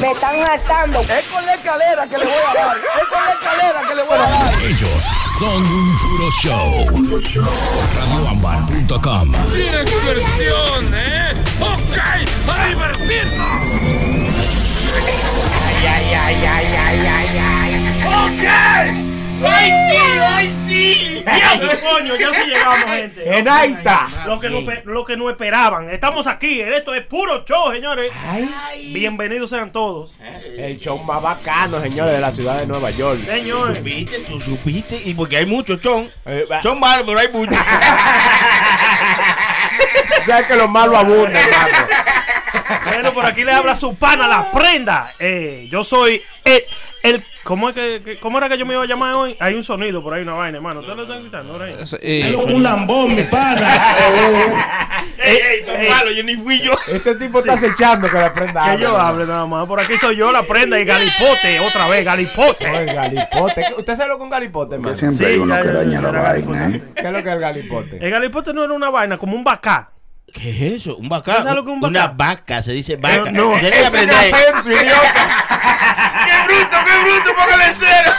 Me están hartando. Es con la escalera que le voy a dar. Es con la escalera que le voy a dar. Ellos son un puro show. Radioambar.com. ¡Qué diversión, eh! ¡Ok! ¡A divertirnos! Ay, ay, ay, ay, ay, ay, ay. ¡Ok! ¡Ay, sí, ay, sí! Ya, coño, ya sí llegamos, gente. En Aita. Lo que, no, lo que no esperaban. Estamos aquí. Esto es puro show, señores. Ay, Bienvenidos sean todos. el show más bacano, señores, de la ciudad de Nueva York. Señores. supiste, tú supiste, y porque hay muchos chon. Eh, Son malos, pero hay muchos. Ya que los malos abundan, hermano. Bueno, por aquí le habla su pana, la prenda. Eh, yo soy el ¿cómo, es que, que- ¿Cómo era que yo me iba a llamar hoy? Hay un sonido por ahí, una vaina, hermano. ¿Ustedes lo están gritando? ahora ahí? Eh, Un lambón, mi pana. ey, ey, son ey. malos, yo ni fui yo. Ese tipo está acechando que la prenda Que hable. yo hable nada más. Por aquí soy yo, la prenda y Galipote. Otra vez, Galipote. Oye, galipote. ¿Usted sabe lo que es un galipote, hermano? Sí, ya, ya, ya, ya, era Galipote. ¿Qué es lo que es el galipote? El Galipote no era una vaina, como un bacá. ¿Qué es eso? ¿Un vaca? ¿Sabes lo que es un vaca? Una vaca, se dice vaca. no, que Es un acento, idiota. ¡Qué bruto, qué bruto! ¡Póngale cero!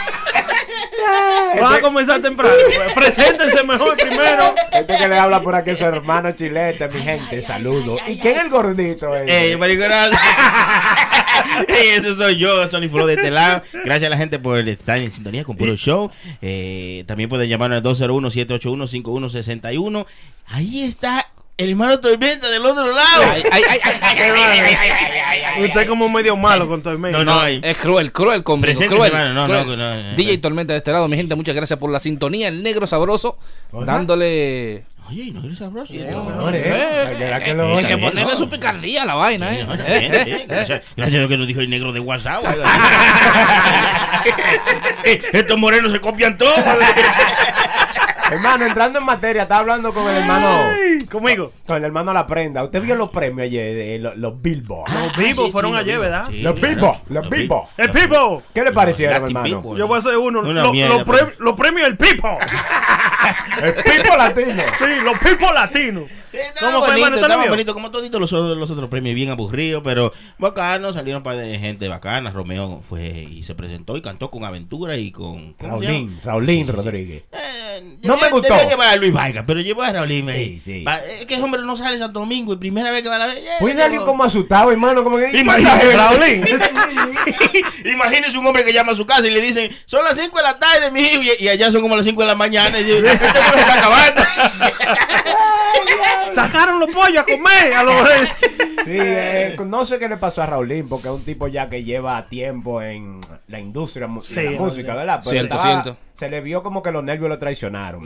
Vamos a comenzar temprano. Preséntense mejor primero. Este que le habla por aquí es su hermano chilete, mi gente. Saludos. ¿Y quién es el gordito? ese? ¡Ey, mariconal! ¡Ey, ese soy yo, Sony Flo de este lado! Gracias a la gente por estar en sintonía con Puro Show. Eh, también pueden llamarnos al 201-781-5161. Ahí está hermano Tormenta del otro lado. ay, ay, ay, ay, ay, ay, ay. Usted como medio malo con todo el medio. No, no. Es cruel, cruel conmigo, cruel, no, cruel. no, no, no, no. DJ Tormenta de este lado, mi gente, muchas gracias por la sintonía, el negro sabroso, dándole... Oye, no eres sabroso. ¿eh? ¿Verdad que lo Hay que ponerle su picardía a la vaina, ¿eh? Gracias, gracias a Dios que nos dijo el negro de WhatsApp. Estos morenos se copian todo. Hermano, entrando en materia, estaba hablando con el hermano. Conmigo. Con el hermano La Prenda. ¿Usted vio los premios ayer de los, los Billboard? Los vivos fueron ayer, ¿verdad? los Billboard, los Billboard. El Pipo. ¿Qué le parecieron, Latin hermano? Billboard. Yo voy a hacer uno. Una Lo- mierda, los pero- los premios del Pipo. El Pipo Latino. Sí, los Pipo latinos. ¿Cómo ¿Cómo vio? bonito, como toditos los, los otros premios, bien aburridos, pero bacano, salieron para de gente bacana. Romeo fue y se presentó y cantó con Aventura y con. ¿cómo se Raulín? Raulín Sí, sí, sí. Rodríguez. Eh, No me gustó. debía llevar a Luis Vaiga, pero llevó a Raulín ahí. Sí, sí. Va- Es que ese hombre no sale Santo Domingo y primera vez que va a ver. eh, Pues salió como asustado, hermano. Como que. Imagínate, Raulín. Imagínese un hombre que llama a su casa y le dicen, son las 5 de la tarde, mi hijo, y, y allá son como las 5 de la mañana. Y dice, este hombre se está acabando. Sacaron los pollos a comer. A los... Sí, eh, no sé qué le pasó a Raulín, porque es un tipo ya que lleva tiempo en la industria mu- de Sí, la no, música. ¿verdad? Pero Siento, estaba- siento. Se le vio como que los nervios lo traicionaron.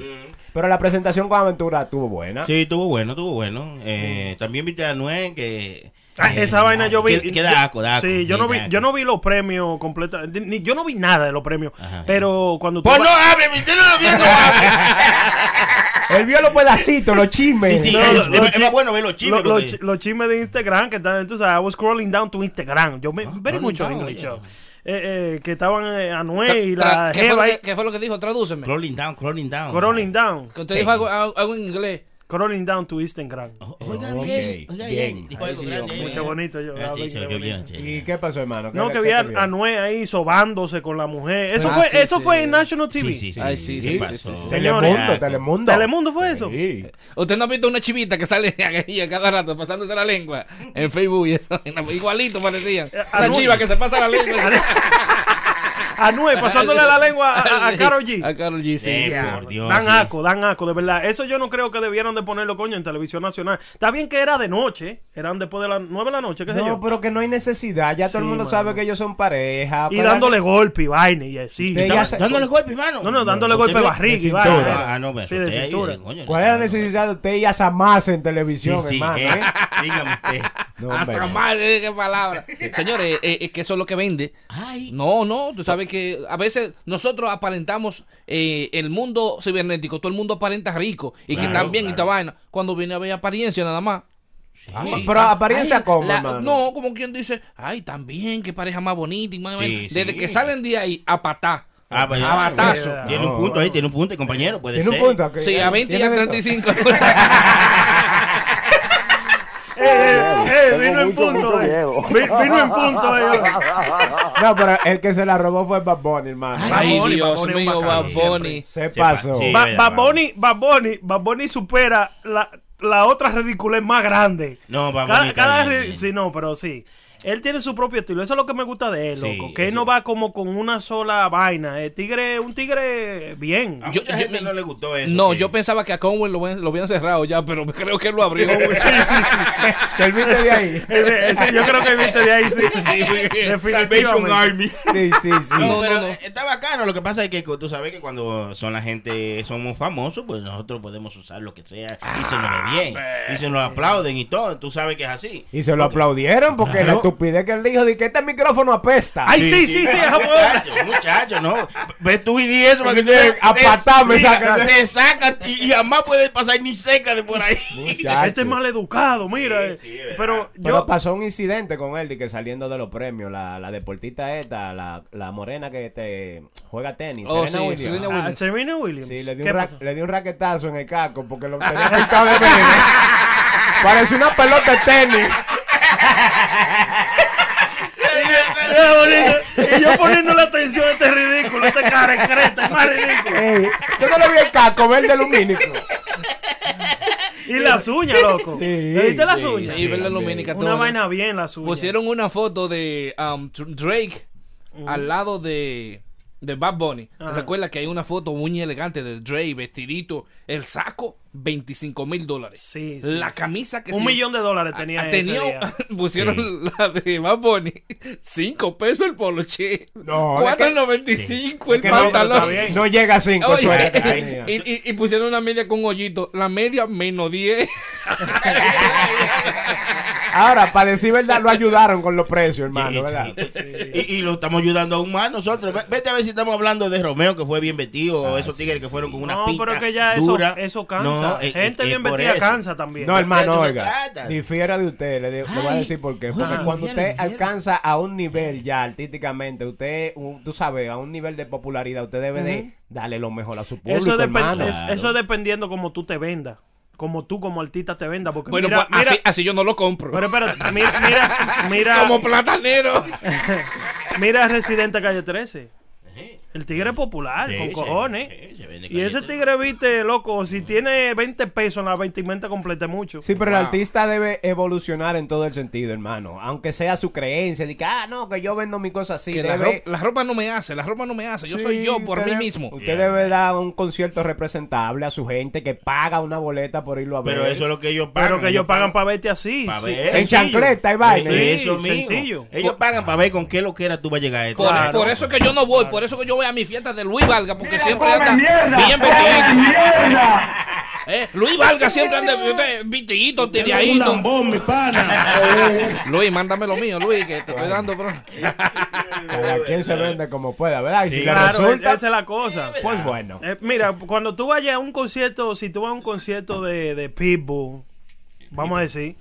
Pero la presentación con Aventura estuvo buena. Sí, estuvo bueno, estuvo bueno. Eh, También viste a Noé que... Ah, eh, esa vaina yo vi. Que, que da. Sí, yo no vi, yo no vi los premios completos. ni- Yo no vi nada de los premios. Ajá. Pero cuando tú Pues no hable, mi no hable. Él vio los pedacitos, los chismes. Sí, sí, No, es- bueno ver los chismes. Lo- los porque- los chismes de Instagram que están, entonces, I was scrolling down to Instagram. Yo me very Ah, scrolling mucho down, English. yo. Eh, eh, que estaban eh, Anuel y la ¿qué, fue Jeva que, qué fue lo que dijo? Tradúceme. Crawling down, crawling down. crawling down. Que usted dijo algo, algo- algo en inglés. Crawling down to Instagram. O- Oiga Ok, bien, oiga bien. Ay, Dios. Mucho bonito yo. Ah, sí, bonito. ¿Y qué pasó, hermano? ¿Qué No, que vi a? Anuel ahí sobándose con la mujer. Eso Ah, fue, sí, eso sí. fue en National TV. Sí, sí, sí. Ay, sí, Sí, sí, pasó. sí, sí, sí. Señores. Telemundo, Telemundo. ¿Telemundo fue eso? ¿Usted no ha visto una chivita que sale ahí a cada rato pasándose la lengua en Facebook y eso? Igualito parecían. Una Anuel. chiva que se pasa la lengua. Anuel pasándole la lengua a, a, a Karol G. A Karol G, sí. Eh, por Dios, dan sí. asco, dan asco, de verdad. Eso yo no creo que debieran de ponerlo, coño, en televisión nacional. Está bien que era de noche, eran después de las 9 de la noche, qué sé No, yo. pero que no hay necesidad. Ya todo el mundo mano. sabe que ellos son pareja. Y para- dándole golpe y vaina y así. Se- Dándole golpe, hermano. No, no, dándole golpe barriga y vaina. cintura. Ah, no, me Sí, de cintura. ¿Cuál es la no, necesidad de usted ir a Samás en televisión, hermano? eh, eh? dígame usted. No, Hasta hombre. madre, qué palabra. Señores, eh, es que eso es lo que vende. Ay. No, no, tú sabes que a veces nosotros aparentamos eh, el mundo cibernético, todo el mundo aparenta rico y que Claro, están bien y claro. esta vaina. Cuando viene a ver apariencia nada más. Ah, Sí. Pero apariencia Ay, como, la-. No, como quien dice, ay, también, qué pareja más bonita y más Sí, Desde sí. que salen de ahí a patá. Ah, pues, a batazo. sí, Tiene un punto ahí, tiene un punto, compañero. Puede Tiene un punto. Sí, a 20 y a tiene de todo. 35. Eh, eh, Eh, vino en punto. eh. Vino en punto. eh. No, pero el que se la robó fue Bad Bunny, hermano. Ay, Bad Bunny, Dios mío, Bad siempre. Bunny. Se pasó. sí. Ba- verdad, Bad. Bunny, Bad Bunny, Bad Bunny supera la, la otra ridiculez más grande. No, Bad cada, Bunny cada. Sí, no, pero sí. Él tiene su propio estilo. Eso es lo que me gusta de él, Sí, loco. Que él no va como con una sola vaina. El tigre, un tigre bien. A Yo- mucha yo- gente no le gustó eso. No, yo pensaba que a Conwell lo, habían- lo habían cerrado ya, pero creo que él lo abrió. Sí, sí, sí. sí. ¿Te viste de ahí? Ese- ese yo creo que viste de ahí, sí. Definitivamente. Army. Sí, sí, sí. No, No, pero no, no. está bacano. Lo que pasa es que tú sabes que cuando son la gente, somos famosos, pues nosotros podemos usar lo que sea y se nos ve bien. Y se nos aplauden y todo. Tú sabes que es así. Y se lo aplaudieron porque Claro. la estupidez que él dijo de que este micrófono apesta. Ay, sí, sí, sí, fue- Muchacho, muchacho, no. Ves tú y di eso para que tú A patá me sacan. Te sacan y, y jamás puedes pasar ni cerca de por ahí. Muchacho. Este es mal educado, mira. Sí, sí, verdad. pero Pero yo. pasó un incidente con él de que saliendo de los premios, la, la deportista esta, la, la morena que te juega tenis, Oh, Serena sí, Williams. Serena Ah, Williams. Serena Williams. Sí, le dio, ¿Qué un le dio un raquetazo en el caco porque lo tenía pintado de verde. Parece una pelota de tenis. Y yo poniéndole atención a este ridículo, este cara de creta, es más ridículo. Ey, yo no le vi el caco verde lumínico. Y las uñas, loco. Sí, ¿Le viste las sí, uñas? Sí, verde lumínica. Una todo. vaina bien las uñas. Pusieron una foto de um, Drake al lado de, de Bad Bunny. Ajá. Recuerda que hay una foto muy elegante de Drake, vestidito, el saco, 25 mil dólares. Sí, sí, La sí. camisa que Un sí- millón de dólares tenía Ah, ese tenía- día. pusieron la de Bad Bunny, 5 pesos el polo, che. No, es que- 4.95 el no, pantalón. No llega a 5 Oye, que tenía. y, y- y pusieron una media con hoyito. La media menos 10. Ahora, para decir verdad, lo ayudaron con los precios, hermano, ¿verdad? sí. Y, y lo estamos ayudando aún más nosotros. Ve- Vete a ver si estamos hablando de Romeo, que fue bien vestido, o esos tigres que fueron con una No, pinta pero que ya eso, dura. eso cansa. No, eh, Gente eh, bien vestida cansa también. No, hermano, oiga, trata. difiere de usted, le, le voy a Ay, decir por qué. Porque ah, cuando usted alcanza a un nivel ya artísticamente, usted, un- tú sabes, a un nivel de popularidad, usted debe de darle lo mejor a su público, Eso, hermano. es- eso dependiendo como tú te vendas. Como tú como artista te vendas. Porque Bueno, mira, pues mira, así, así yo no lo compro. pero espérate, mira, mira, mira, Como platanero. mira Residente Calle 13. El tigre es popular, Sí, con sí, cojones. sí, y ese tigre, viste, loco, si tiene 20 pesos en la vestimenta completa mucho. Sí, pero el artista debe evolucionar en todo el sentido, hermano. Aunque sea su creencia, de que, ah, no, que yo vendo mi cosa así. que la, debe... ro- la ropa no me hace, la ropa no me hace. Yo Sí, soy yo por mí mismo. Usted debe dar un concierto representable a su gente que paga una boleta por irlo a ver. Pero eso es lo que ellos pagan. Pero que ellos pagan para verte así. Pa' sí, ver. En chancleta y vaina. Sí, eso mismo. sencillo. Ellos pagan para ver con qué lo que era tú vas a llegar a esto. Por, Claro. por eso que yo no voy, por eso que yo voy a mi fiesta de Luis Valga, porque siempre anda bien vestido. Eh, Luis Valga siempre anda vestidito, tiradito. mi pana. Luis, mándame lo mío, Luis, que te estoy dando, bro. Cada quien se vende como pueda, ¿verdad? Y si le resulta, esa es la cosa. pues bueno. Eh, mira, cuando tú vayas a un concierto, si tú vas a un concierto de, de Pitbull, vamos a decir,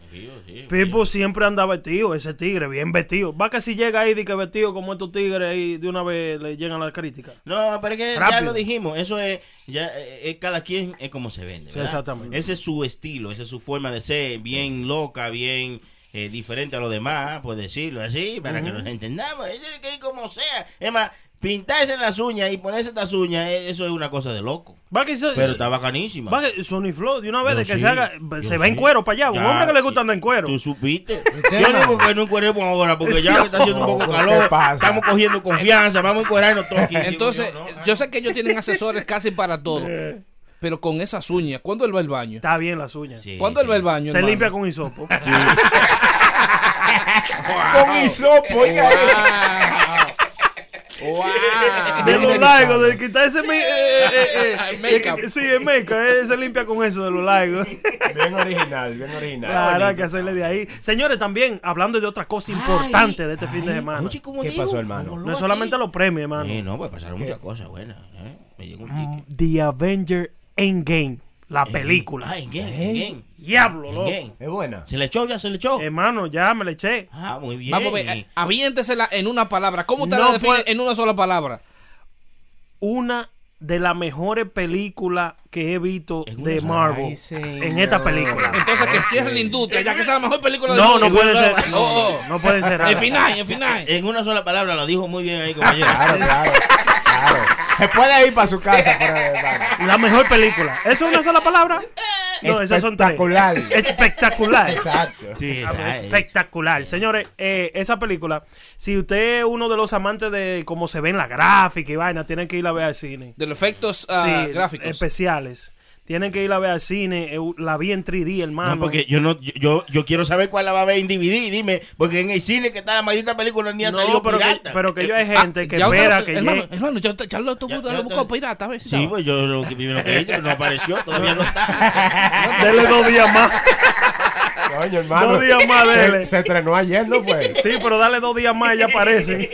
Pitbull siempre anda vestido, ese tigre, bien vestido. Va que si llega ahí de que vestido como estos tigres ahí, de una vez le llegan las críticas. No, pero es que ya lo dijimos, eso es, ya, eh, eh, cada quien es como se vende. Exactamente. Ese es su estilo, esa es su forma de ser, bien loca, bien eh, diferente a los demás, por decirlo así, para que nos entendamos. Es que es como sea. Es más, pintarse las uñas y ponerse estas uñas, eh, eso es una cosa de loco. Va que se- Pero está bacanísima. va que Sony Flow, de una vez, Yo de que sí, se haga, se va en sí. cuero para allá. Un Ya, hombre que le gusta andar en cuero. Tú supiste. Yo digo que no encueremos ahora porque ya está haciendo un poco ¿Qué calor. Estamos cogiendo confianza. Vamos a encuadrarnos todos aquí. Entonces, yo, ¿no? yo sé que ellos tienen asesores casi para todo. Pero con esas uñas, ¿cuándo él va al baño? Está bien las uñas. Sí, ¿Cuándo él va al baño? Se hermano? limpia con hisopo. Con hisopo, oiga. Wow. De lo largo, de quitar ese. eh, eh, eh, eh, eh, Sí, el make se limpia con eso de lo largo. Bien original, bien original. Claro, hay que hacerle de ahí. Señores, también hablando de otra cosa importante de este fin de semana. Oye, ¿cómo ¿Qué digo? pasó, hermano? No es solamente los premios, hermano. Sí, no, pues pasaron muchas cosas buenas. ¿eh? Me llegó un ticket. The Avenger Endgame, la película. Ah, en game, en game. Diablo, loco. game. Es buena. ¿Se le echó ya? ¿Se le echó? Hermano, ya me le eché. Ah, muy bien. Vamos a ver, eh, aviéntesela en una palabra. ¿Cómo te No la define puede- en una sola palabra? Una de las mejores películas que he visto de. Marvel Ay, en esta película. Entonces que cierre la industria, ya que esa es la mejor película del No, no mundo. puede ser. Oh, oh. No, no puede ser. El final, el final. En una sola palabra lo dijo muy bien ahí, compañero. Claro, claro, claro. Se puede ir para su casa. pero, hermano. La mejor película. ¿Eso es una sola palabra? No, esas son tres. Espectacular. Espectacular. Exacto. Sí, Ah, eh. Espectacular. Señores, eh, esa película, si usted es uno de los amantes de cómo se ve en la gráfica y vaina, tienen que ir a ver al cine. De los efectos ah, Sí, gráficos. especiales. Tienen que ir a ver al cine. eh, La vi en 3D, hermano. No, porque yo no, yo- yo, yo quiero saber cuál la va a ver en DVD, dime, porque en el cine que está la maldita película ni ha No, salido pero que, pero que yo hay gente que espera que hermano, llegue. hermano, ya, ya lo, tú, Ya- lo buscó pirata, a ver si Sí, pues yo lo que primero que hice, pero no apareció, todavía no está. Dele dos días más. Coño, hermano. Dos días más, se, dele. se estrenó ayer, ¿no fue? Sí, pero dale dos días más y ya aparecen.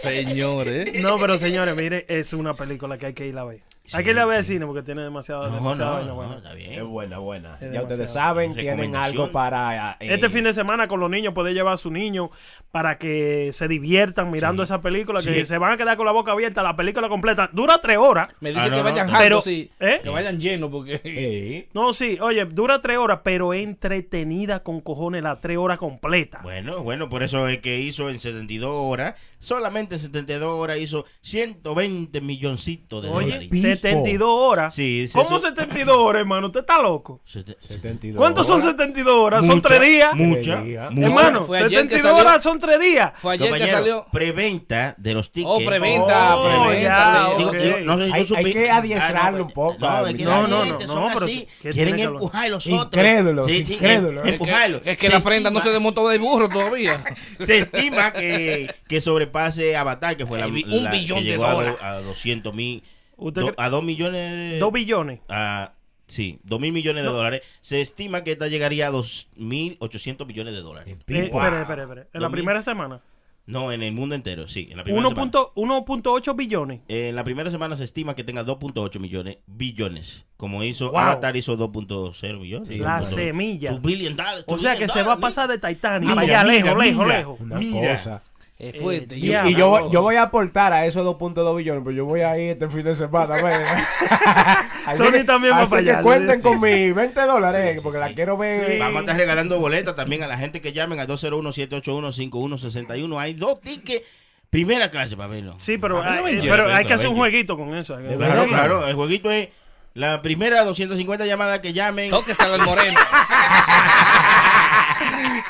Señores. No, pero señores, mire, es una película que hay que ir a ver. Hay que ir a ver al cine porque tiene demasiado, No, demasiada no, vaina no, buena. está Es bien. buena, buena. Es Ya ustedes demasiado. saben, tienen algo para... eh, Este fin de semana con los niños puede llevar a su niño para que se diviertan mirando esa película, que Sí. se van a quedar con la boca abierta. La película completa dura tres horas. Me dice Ah, no, que vayan no. Pero, sí. ¿eh? Que vayan llenos porque... Sí. No, sí, oye, dura tres horas, pero es entretenida con cojones las tres horas completas. Bueno, bueno, por eso es que hizo en 72 horas, solamente en 72 horas hizo 120 milloncitos de Oye, dólares. Pipo. 72 horas. Sí, sí, ¿Cómo eso- 72 horas, hermano? ¿Usted está loco? Sete- 72 ¿Cuántos son horas. 72 horas? Son Mucha, tres días. Mucha, Tres días. mucha. Hermano, Fue ayer que 72 salió. horas son tres días. Fue ayer que Compañero, salió... preventa de los tickets. Oh, preventa, Oh, preventa. ya, sí. Digo, ok. digo, no sé Hay- hay que adiestrarlo no, un poco, No, es que No, no, no, son no, pero así, ¿qué tiene quieren que empujar a los otros. Incrédulos, Sí, sí, incrédulos. eh, Es que, empujarlo. es que Se la prenda no se desmontó del burro todavía. Se estima que, que sobrepase Avatar, que fue la, bi- un la billón que de llegó dólares. a 200 mil. ¿Usted do- a 2 millones. Dos billones. a- sí, 2 mil millones de dólares. Se estima que esta llegaría a 2.800 millones de dólares. Eh, Pipo. espere, espere, espere. En la primera semana. No, en el mundo entero, sí. En la primera semana. 1.8 1.8 billones. En la primera semana se estima que tenga 2.8 millones, billones. Como hizo Wow. Avatar, hizo 2.0 millones. La 2.0. semilla. Billion dollars, O sea que billion se va a dollars, pasar de Titanic Mira, para allá, mira, lejos, lejos, mira. lejos. Una Mira. cosa. Es fuerte. Eh. Y yo, voy- yo voy a aportar a esos 2.2 billones, pero yo voy a ir este fin de semana. Sony que- también va así para que allá, cuenten sí. con mis 20 dólares, porque la quiero ver. Sí. Vamos a estar regalando boletas también a la gente que llamen al 201-781-5161. Hay dos tickets, primera clase para verlo. Sí, pero, A no hay- llena, pero hay que hacer un jueguito con eso. Claro, claro. El jueguito es la primera 250 llamadas que llamen. Tóquese al moreno.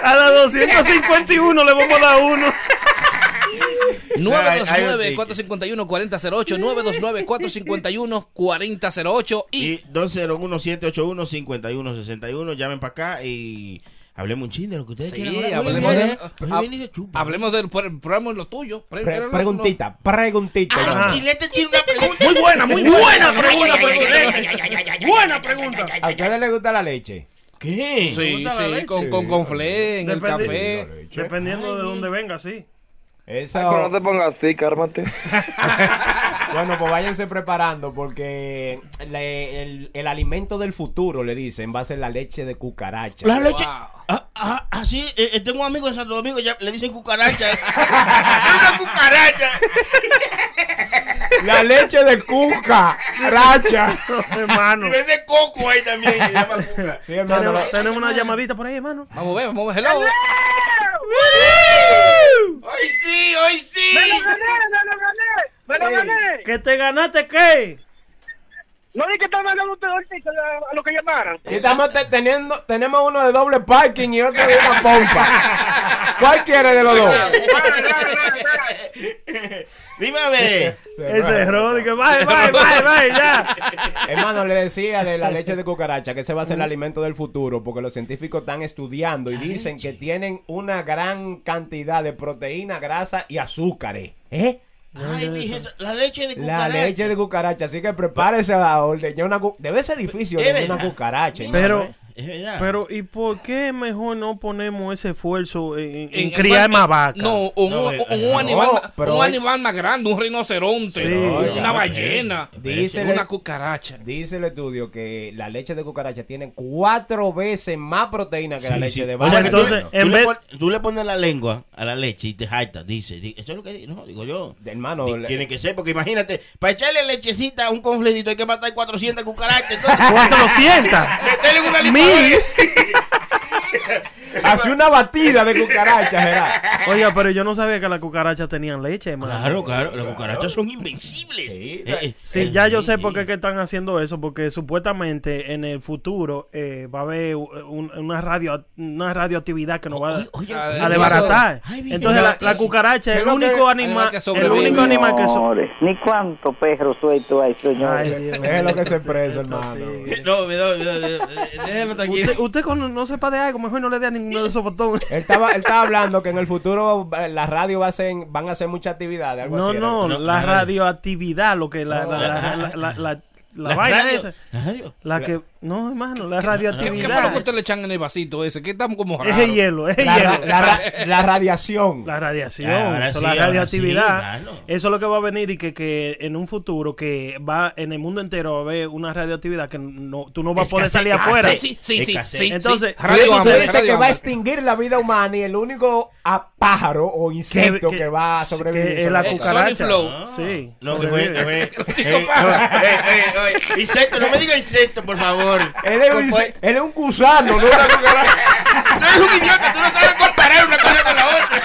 A la 251 le vamos a dar uno. 929-451-4008, 929-451-4008 y Y 201-781-5161. Llamen para acá y hablemos un chin de lo que ustedes Sí, quieran. hablemos de-. Muy hab- bien, y se chupa. hablemos del pro- programa lo tuyo. Pre- Pre- preguntita, preguntita. Ah. Chilete tiene una pregunta. Muy buena, muy buena pregunta, Chilete. Buena pregunta. ¿A ustedes les gusta la leche? ¿Qué? Sí, sí, con, con, con fle, en el café. Dependiendo de dónde venga, sí. Eso, Pero no te pongas así, cármate. bueno, pues váyanse preparando porque le- el, el alimento del futuro, le dicen, va a ser la leche de cucaracha. La leche. Wow. Ah, ah, ah, sí, eh, eh, tengo un amigo en Santo Domingo, ya le dicen cucaracha. Una cucaracha. La leche de cucaracha. Y hermano. vende coco ahí también. llama cuca. Sí, hermano. Tenemos, la- tenemos una llamadita por ahí, hermano. Vamos a ver, vamos a ver. Hello. Hoy sí, hoy sí. ¡Me lo gané! ¡Me lo gané! ¿Que te ganaste qué? No di que están mandando ustedes ahorita a- a lo que llamaran. Sí, estamos te- teniendo, tenemos uno de doble parking y otro de una pompa. ¿Cuál quiere de los dos? Dime a ver. Ese es Rodi, que bye, bye, bye, bye, ya. Hermano, le decía de la leche de cucaracha que ese va a ser el alimento del futuro porque los científicos están estudiando y dicen que tienen una gran cantidad de proteína, grasa y azúcares. ¿Eh? Ay, dije, la leche de La cucaracha. leche de cucaracha, así que prepárese a ordeñar una cu- Debe ser difícil ordeñar una cucaracha. Pero, ¿eh? Es verdad. Pero, ¿y por qué mejor no ponemos ese esfuerzo en, en- en En- criar más vacas? No, un, No, un- eh, un no, animal, pero un animal más grande, un rinoceronte, Sí. una ballena, Dice el- una cucaracha. Dice el estudio que la leche de cucaracha tiene cuatro veces más proteína que la leche sí. de O vaca. sea, que entonces, tú, en tú le vez- pon- tú le pones la lengua a la leche y te jacta, dice, di- eso es lo que digo, no, digo yo. Hermano, Di- le- Tiene que ser, porque imagínate, para echarle lechecita a un conflicto hay que matar 400 cucarachas. Entonces, 400. meterle una Mil. Hace una batida de cucaracha, Gerard. Oiga, pero yo no sabía que las cucarachas tenían leche, hermano. Claro, claro, las cucarachas son invencibles. Sí, Eh, eh, Sí, eh, ya yo sé por qué que están haciendo eso, porque supuestamente en el futuro eh, va a haber un- una radio una radioactividad que nos va a, Oye, oye, a desbaratar. Ay, mira, Entonces la, cucaracha es ¿Qué el único animal que el único animal que ni cuánto perro suelto hay, señor. Es lo que se mío. preso, hermano. No, déjalo tranquilo. Usted, usted cuando no sepa de algo, mejor no le dé a de esos botones. Él estaba, él estaba hablando que en el futuro la radio va a hacer, van a hacer mucha actividad. Algo No, así, no, No, la no. radioactividad, lo que la, la, la, la, la, la- la La vaina radio- esa. La radio. La que, no, hermano, la ¿Qué, qué fue lo que radioactividad. usted le echan en el vasito ese? Que estamos como Es raros. el hielo, es el La, hielo. la ra- la radiación. La radiación, eso, sí, la radioactividad. sí, claro. Eso es lo que va a venir y que, que en un futuro que va en el mundo entero va a haber una radioactividad que no, tú no vas a poder salir ah, afuera. Sí, sí, sí, sí. Entonces, Eso se dice que va a extinguir la vida humana y el único a pájaro o insecto que, que- va a sobrevivir. es la cucaracha. Ah. Sí. No, que fue, fue. eh, no, eh, eh, insecto, no me diga insecto, por favor. Él es, un, es gusano, no una cucaracha. No eres un idiota, tú no sabes comparar una cosa con la otra.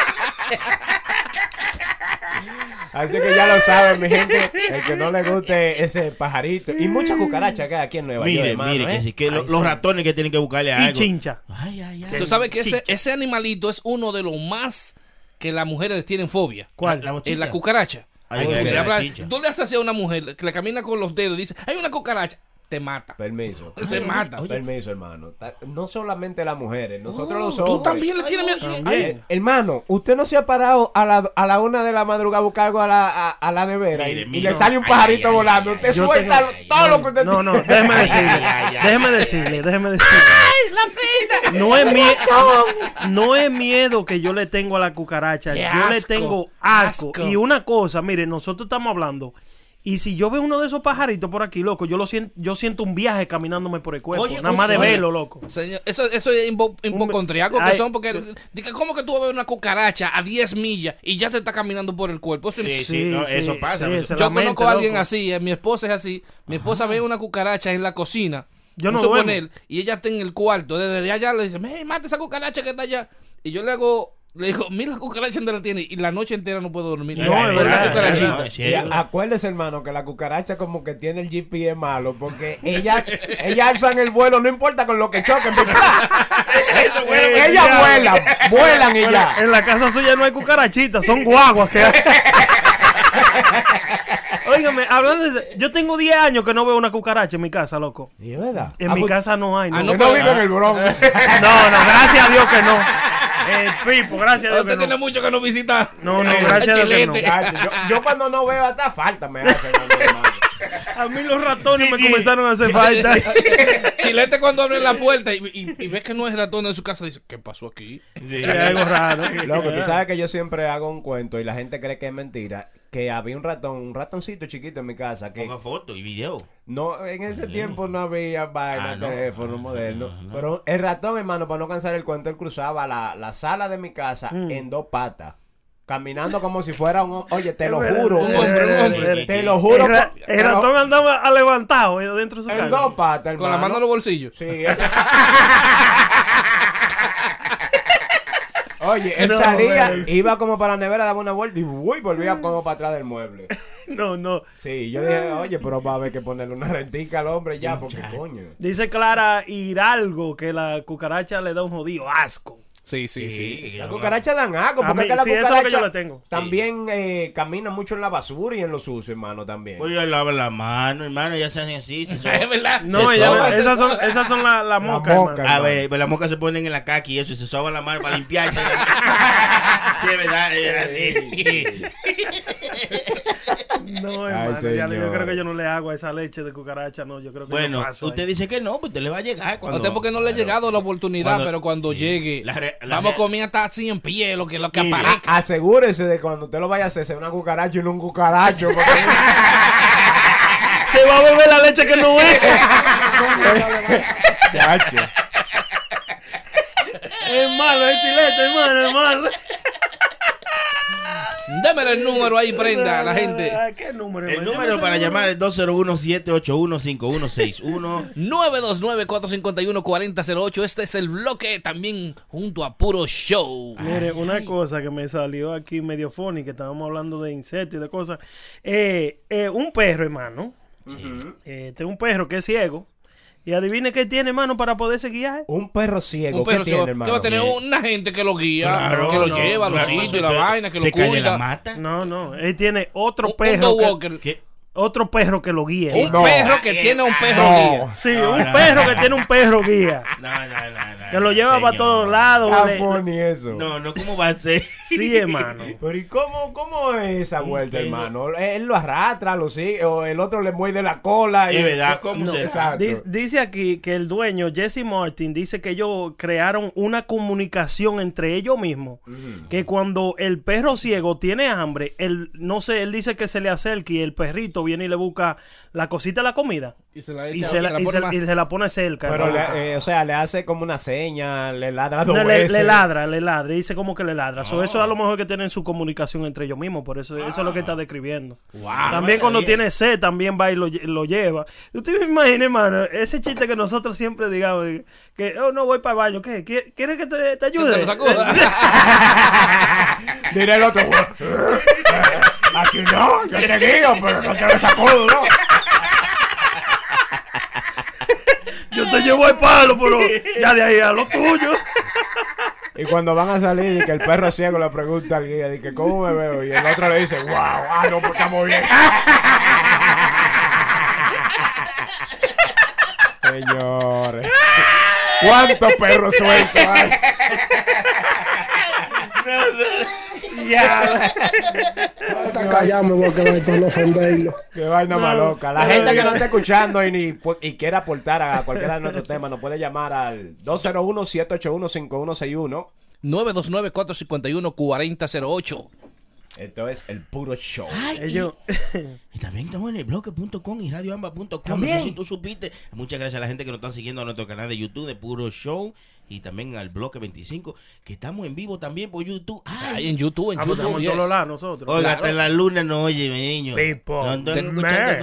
Así que ya lo saben, mi gente. El que no le guste ese pajarito. Y muchas cucarachas que hay aquí en Nueva York, Mire, mire, que ¿eh? sí, que lo- Ay, los ratones que tienen que buscarle a Y algo. chincha. Ay, ay, ay. Tú sabes que ese, animalito es uno de los más que las mujeres tienen fobia. ¿Cuál? La bochita. En la cucaracha. Ay, Tú ay, le ay, tú le haces a una mujer que le camina con los dedos y dice, hay una cucaracha. Te mata. Permiso. Te mata. Permiso, hermano. No solamente las mujeres, nosotros los Tú hombres. también le tienes miedo. Ay, hermano, usted no se ha parado a la, a la una de la madrugada a buscar algo a la, a, a la nevera y- Mire, y, mire. le sale un Ay, pajarito ay, ay, volando. ay, usted suelta tengo- todo lo que usted No, no, déjeme Ay, decirle. ay, ay, ay. Déjeme decirle, déjeme decirle. No es miedo, no es miedo que yo le tengo a la cucaracha. Qué Yo le asco, tengo asco. asco. Y una cosa, mire, nosotros estamos hablando. Y si yo veo uno de esos pajaritos por aquí, loco, yo lo siento, yo siento un viaje caminándome por el cuerpo. Oye, nada más de oye. verlo, loco. Señor, eso, eso es hipocondriaco que son porque dice, ¿cómo que tú vas a ver una cucaracha a 10 millas y ya te está caminando por el cuerpo? Eso Sí, es- sí, no, eso pasa. sí, eso- se Yo conozco a alguien loco. así, eh, mi esposa es así. Mi esposa ve una cucaracha en la cocina. Yo no vamos a duermo. poner, y ella está en el cuarto. Desde allá le dice, "Hey, mate esa cucaracha que está allá. Y yo le hago, le digo, mira la cucaracha donde la tiene. Y la noche entera no puedo dormir. No, es la verdad, acuérdese, hermano, que la cucaracha como que tiene el GPS malo, porque ella, ella alzan el vuelo, no importa con lo que choquen. porque- ella ya. vuelan, vuelan y ya. En la casa suya no hay cucarachitas, son guaguas que. Óigame, hablando de yo tengo 10 años que no veo una cucaracha en mi casa, loco. Y es verdad. En Ah, mi pues, casa no hay. No, Ah, no, no pero- vive en el Bronx. no, no, gracias a Dios que no. Eh, Pipo, gracias a Dios Usted que tiene no. mucho que no visita. No, no, gracias a Dios que no. Yo, yo cuando no veo hasta falta me hermano. A mí los ratones me comenzaron a hacer falta. Chilete cuando abre la puerta y, y, y ves que no es ratón en su casa, dice, ¿qué pasó aquí? Sí, algo raro. Loco, tú sabes que yo siempre hago un cuento y la gente cree que es mentira. Que había un ratón, un ratoncito chiquito en mi casa que Ponga foto y video. no en ese tiempo no había vaina, Ah, no. teléfono Ah, moderno. no, no. Pero el ratón, hermano, para no cansar el cuento, él cruzaba la, la sala de mi casa Mm. en dos patas. Caminando como si fuera un... Oye, te lo juro. un hombre, un hombre. Te lo juro. El, ratón andaba levantado eh, dentro de su En casa. dos patas. Con la mano en los bolsillos. Sí, eso. Oye, él No, salía, man. iba como para la nevera, daba una vuelta y uy, volvía como para atrás del mueble. No, no. Sí, yo dije, oye, pero va a haber que ponerle una rentica al hombre ya, porque coño. Dice Clara Hidalgo que la cucaracha le da un jodido asco. Sí, sí, sí. La cucaracha dan asco, A porque mí, es que la sí, eso es lo cucaracha que yo le tengo. también eh, camina mucho en la basura y en lo sucio, hermano, también. Pues ya lavan la mano, hermano, ya se hacen así. se soban. Es verdad. No, ella- soba, esas son, esas son las la moscas, moca, hermano. A ver, pues las moscas se ponen en la caca y eso, y se soban la mano para limpiarse. sí, es verdad, es así. No, Ay, hermano, ya le- yo creo que yo no le hago a esa leche de cucaracha, no, yo creo que Bueno, yo paso usted ahí. dice que no, pues te le va a llegar A cuando... usted porque no le ha llegado la oportunidad, Cuando- pero cuando Sí. llegue, La re- la vamos a comer hasta así en pie, lo que, lo que aparezca. Asegúrese de que cuando usted lo vaya a hacer, sea una cucaracha y no un cucaracho. porque- Se va a beber la leche que no es. Chacho. es malo, es chilete, hermano, es malo. Démele el número ahí, prenda a la gente. ¿Qué número? El número para llamar es 201-781-5161. 929-451-4008. Este es el bloque también junto a Puro Show. Mire, una cosa que me salió aquí medio funny, que estábamos hablando de insectos y de cosas. Eh, eh, un perro, hermano. Eh, tengo un perro que es ciego. Y adivine qué tiene, hermano, para poderse guiar. Un perro ciego, Un perro ¿qué tiene, que va hermano? a tener una gente que lo guía, Claro, que lo no, lleva a los sitios y la vaina, que se lo cae en la cuida. mata. No, no. Él tiene otro Un, un perro. dog que- walker. Otro perro que lo guíe. Un No. perro que tiene un perro No. guía. Sí, No, un no, perro no. que tiene un perro guía. No, no, no, no. Que lo lleva para todos lados. Le- funny eso. No, no, ¿cómo va a ser? Sí, hermano. Pero ¿y cómo, cómo es esa vuelta, perro. hermano? Él lo arrastra, lo sigue, o el otro le muerde la cola. y- Es verdad, ¿cómo No, será? Dice, dice aquí que el dueño, Jesse Martin, dice que ellos crearon una comunicación entre ellos mismos. Que cuando el perro ciego tiene hambre, él, no sé, él dice que se le acerca y el perrito viene y le busca la cosita de la comida. Y se la Y echa- se la, se la y pone se- más- y se la pone cerca. Pero, le- eh, o sea, le hace como una seña, le ladra dos No, le, veces. le ladra, le ladra, dice como que le ladra. So, eso a lo mejor que tienen su comunicación entre ellos mismos, por eso eso es lo que está describiendo. también cuando bien. tiene sed, también va y lo, lo lleva. Usted me imagina, hermano, ese chiste que nosotros siempre digamos, que, oh, no voy para el baño, ¿qué? ¿Qui- ¿Quieres que te, te que ayude? te lo sacuda. Diré el otro. Aquí no, yo te guío, pero no te lo sacudo, ¿no? Yo te llevo al palo, pero ya de ahí a lo tuyo. Y cuando van a salir y que el perro ciego le pregunta al guía, de que ¿cómo me veo? Y el otro le dice, wow, ah, no, pues estamos bien. Señores. ¿Cuántos perros sueltos hay? Ya. Está callado, me voy a quedar para no ofenderlo. Qué vaina más No, loca. La gente que no está escuchando y, ni, pu- y quiere aportar a cualquiera de nuestros temas nos puede llamar al 201-781-5161. 929-451-4008. Esto es el puro show. Ellos, Y también estamos en el bloque.com y radioamba.com. No sé si tú supiste. Muchas gracias a la gente que nos están siguiendo a nuestro canal de YouTube de Puro Show y también al bloque 25, que estamos en vivo también por YouTube. Ay, Ahí en YouTube, en YouTube. estamos en todos lados nosotros. Oiga, Claro. hasta en la luna no oye, mi niño. People, No, no,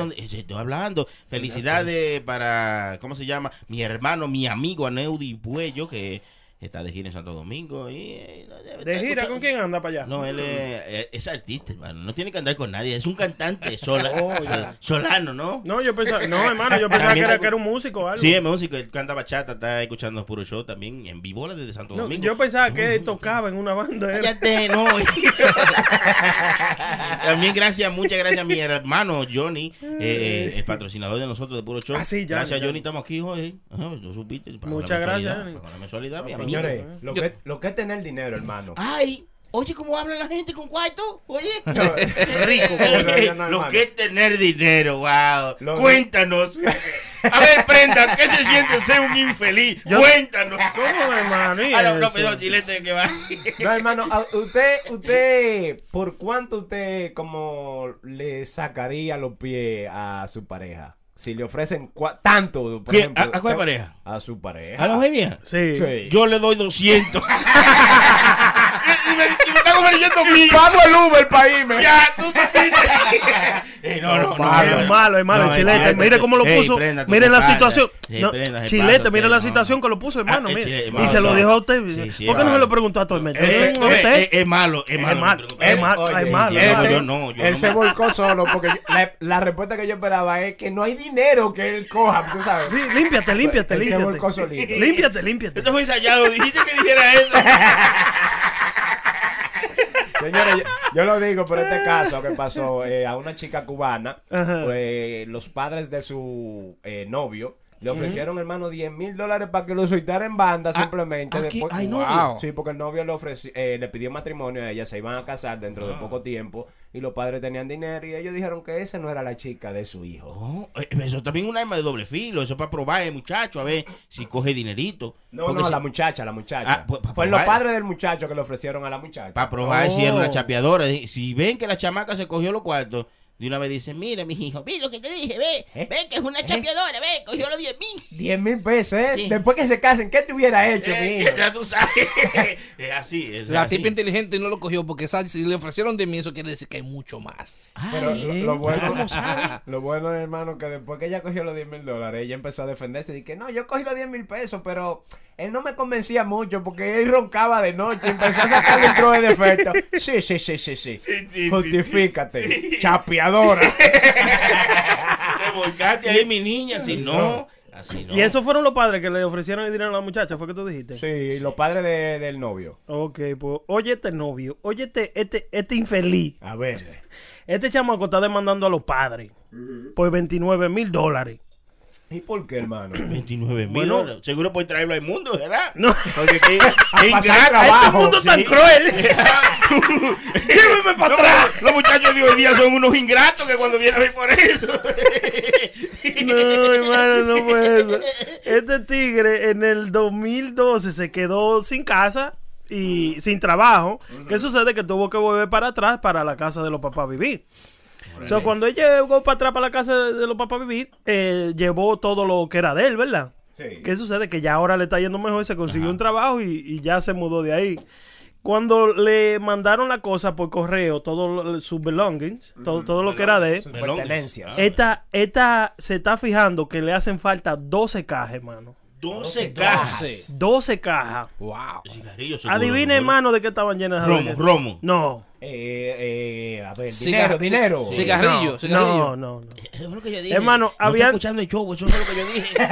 no, Estoy hablando. Felicidades para, ¿cómo se llama? Mi hermano, mi amigo Aneudi Puello, que está de gira en Santo Domingo. Y, eh, no ¿De gira escuchando. con quién anda para allá? No, él es, eh, es artista, hermano. No tiene que andar con nadie. Es un cantante sola, Oh, ya. solano, ¿no? No, yo pensaba, no, hermano, yo pensaba que era, que era un músico o algo. Sí, es músico. Él canta bachata, está escuchando puro show también en vivo desde Santo No, Domingo. yo pensaba que él tocaba en una banda. Cállate, no. También gracias, muchas gracias a mi hermano Johnny, eh, el patrocinador de nosotros de Puro Show. Ah, sí, Johnny, gracias, Johnny. Johnny, estamos aquí hoy. Ajá, tú supiste. Muchas gracias, Johnny. para la mensualidad, mi amigo. Señores, lo que, lo que es tener dinero, hermano. Ay, oye, ¿cómo habla la gente con cuarto? Oye, rico. Oye, lo que es tener dinero, wow. Lo- Cuéntanos. A ver, Prenda, ¿qué se siente ser un infeliz? Cuéntanos. ¿Cómo, hermano? ¿Y Ah, no, perdón, chilete, que va. No, hermano, usted, usted, ¿por cuánto usted como le sacaría los pies a su pareja? Si le ofrecen tanto, por ejemplo. ¿A- a cuál pareja? A su pareja. ¿A la mujer mía? Sí. Sí. Yo le doy 200. y, me, y convirtiendo. Pago el Uber para irme. Ya, tú supiste. Eh, no, no, no. Es malo, es malo, chilete. Mire cómo lo puso. Prenda, tú Mire te la situación. Chilete, pasa mire usted, la situación que lo puso, hermano. Ah, chile- y malo, se lo dijo a usted. Sí, sí, ¿Por qué no se malo. lo preguntó a todo el mundo? Eh, ¿A eh, Es malo, es malo. es malo, él es se- malo. él se volcó solo porque la, respuesta que yo esperaba es que no hay dinero que él coja, tú sabes. Sí, límpiate, límpiate, se límpiate. volcó solito. Límpiate, límpiate. Esto fue ensayado. Dijiste que dijera eso. Señores, yo, yo lo digo por este caso que pasó eh, a una chica cubana. Eh, los padres de su eh, novio Le ofrecieron, hermano, 10 mil dólares para que lo soltara en banda simplemente. ¿a qué? Después, Ay, novio. Wow. Sí, porque el novio le, ofreció, eh, le pidió matrimonio a ella, se iban a casar dentro de poco tiempo y los padres tenían dinero y ellos dijeron que esa no era la chica de su hijo. Oh, eh, eso también es un arma de doble filo. Eso es para probar el muchacho, a ver si coge dinerito. No, Porque no, si- la muchacha, la muchacha. Ah, pues, pa- Fue los padres del muchacho que le ofrecieron a la muchacha. Para probar si era una Oh. chapeadora. Si ven que la chamaca se cogió los cuartos, de una vez dicen, mira, mi hijo, ve lo que te dije, ve, ¿Eh? ve que es una chapeadora, ve, cogió los 10 mil. 10 mil pesos, ¿eh? Sí. Después que se casen, ¿qué te hubiera hecho, mi Eh, hijo? ya tú sabes. es así, es La así. tipa inteligente no lo cogió porque esa- si le ofrecieron de mí, eso quiere decir que hay mucho más. Pero lo, lo bueno, ¿cómo sabe? lo bueno, hermano, que después que ella cogió los 10 mil dólares, ella empezó a defenderse y que no, yo cogí los 10 mil pesos, pero él no me convencía mucho porque él roncaba de noche y empezó a sacarle un de defecto. Sí, sí, sí, sí, sí. sí, Justifícate. Chapeadora. Te volcaste ahí, mi niña, si no, así no. Y esos fueron los padres que le ofrecieron el dinero a la muchacha, ¿fue que tú dijiste? Sí, los padres de- del novio. Ok, pues oye este novio, oye este, este, este infeliz. A ver. Este chamaco está demandando a los padres por 29 mil dólares. ¿Y por qué, hermano? 29 mil Bueno. Seguro por traerlo al mundo, ¿verdad? No. Porque que, que pasar ingrato, este mundo tan Sí. cruel. Lléveme para atrás. Los muchachos de hoy día son unos ingratos que cuando vienen a ver por eso. No, hermano, no fue eso. Este tigre en el 2012 se quedó sin casa y sin trabajo. ¿Qué sucede? Que tuvo que volver para atrás para la casa de los papás a vivir. O sea, cuando él llegó para atrás para la casa de los papás a vivir, eh, llevó todo lo que era de él, ¿verdad? Sí. ¿Qué sucede? Que ya ahora le está yendo mejor, se consiguió un trabajo y, y ya se mudó de ahí. Cuando le mandaron la cosa por correo, todos sus belongings, todo, todo lo que era de él, pertenencias. esta, esta se está fijando que le hacen falta 12 cajas, hermano. 12 cajas. 12 cajas. Wow. Cigarrillos, seguro, hermano, de qué estaban llenas esas Romo, galletas. romo. No. Eh, eh, a ver, Cigar- dinero, dinero. ci- cigarrillo, no, cigarrillo. No, no, no. Eso es lo que yo dije. Hermano, no habían- estoy escuchando el show, eso es lo que yo dije.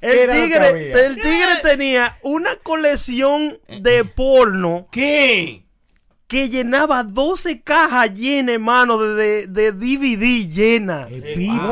El era lo que tigre, había? el tigre tenía una colección de porno ¿Qué? Que llenaba 12 cajas llenas, hermano, de, de, de DVD llenas.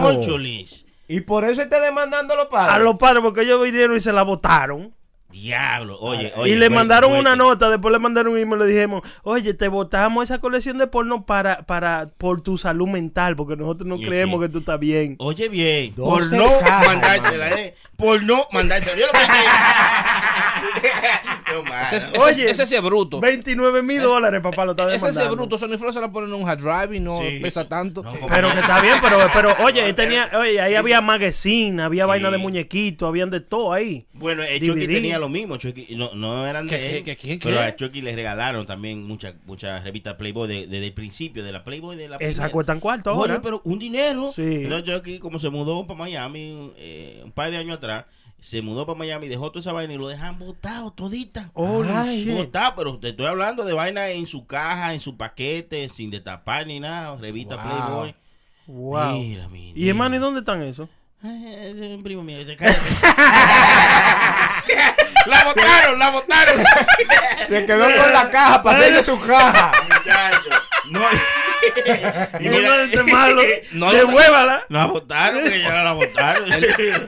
Cóncholis. Y por eso está demandando a los padres. A los padres, porque ellos vinieron y se la botaron. Diablo. Oye, y oye. le fuerte, mandaron una nota, después le mandaron un email y le dijimos, oye, te botamos esa colección de porno para, para, por tu salud mental, porque nosotros no creemos que tú estás bien. Oye bien, por 12 no cajas, mandársela, eh. Por no mandársela. Yo lo que. Ese, ese- Oye, ese sí es bruto. 29 mil dólares, papá, lo está Ese sí es demandando. bruto. Sony Flow se la ponen en un hard drive y no Sí. pesa tanto. No, Pero que está bien, pero, pero oye, él tenía, oye, ahí había magazine, había vaina de muñequitos, habían de todo ahí. Bueno, el Chucky DVD. tenía lo mismo. Chucky, no, no eran de ¿Qué, él, qué, qué, qué? Pero a Chucky le regalaron también muchas muchas revistas Playboy de- desde el principio, de la Playboy de la Esas primera. cuestan cuarto Oye, ahora. pero un dinero. Sí. Entonces Chucky, como se mudó para Miami eh, un par de años atrás, se mudó para Miami, dejó toda esa vaina y lo dejan botado todita. Shit. botado, pero te estoy hablando de vaina en su caja, en su paquete, sin destapar ni nada, revista Wow. Playboy. Wow. Mira, mi y hermano, ¿y dónde están esos? Ay, ese es un primo mío. cállate. la botaron, la botaron. Se quedó con la caja para hacerle su caja. Muchacho. No. Y mira, este malo, No hay devuélvala. la botaron, que ya la botaron.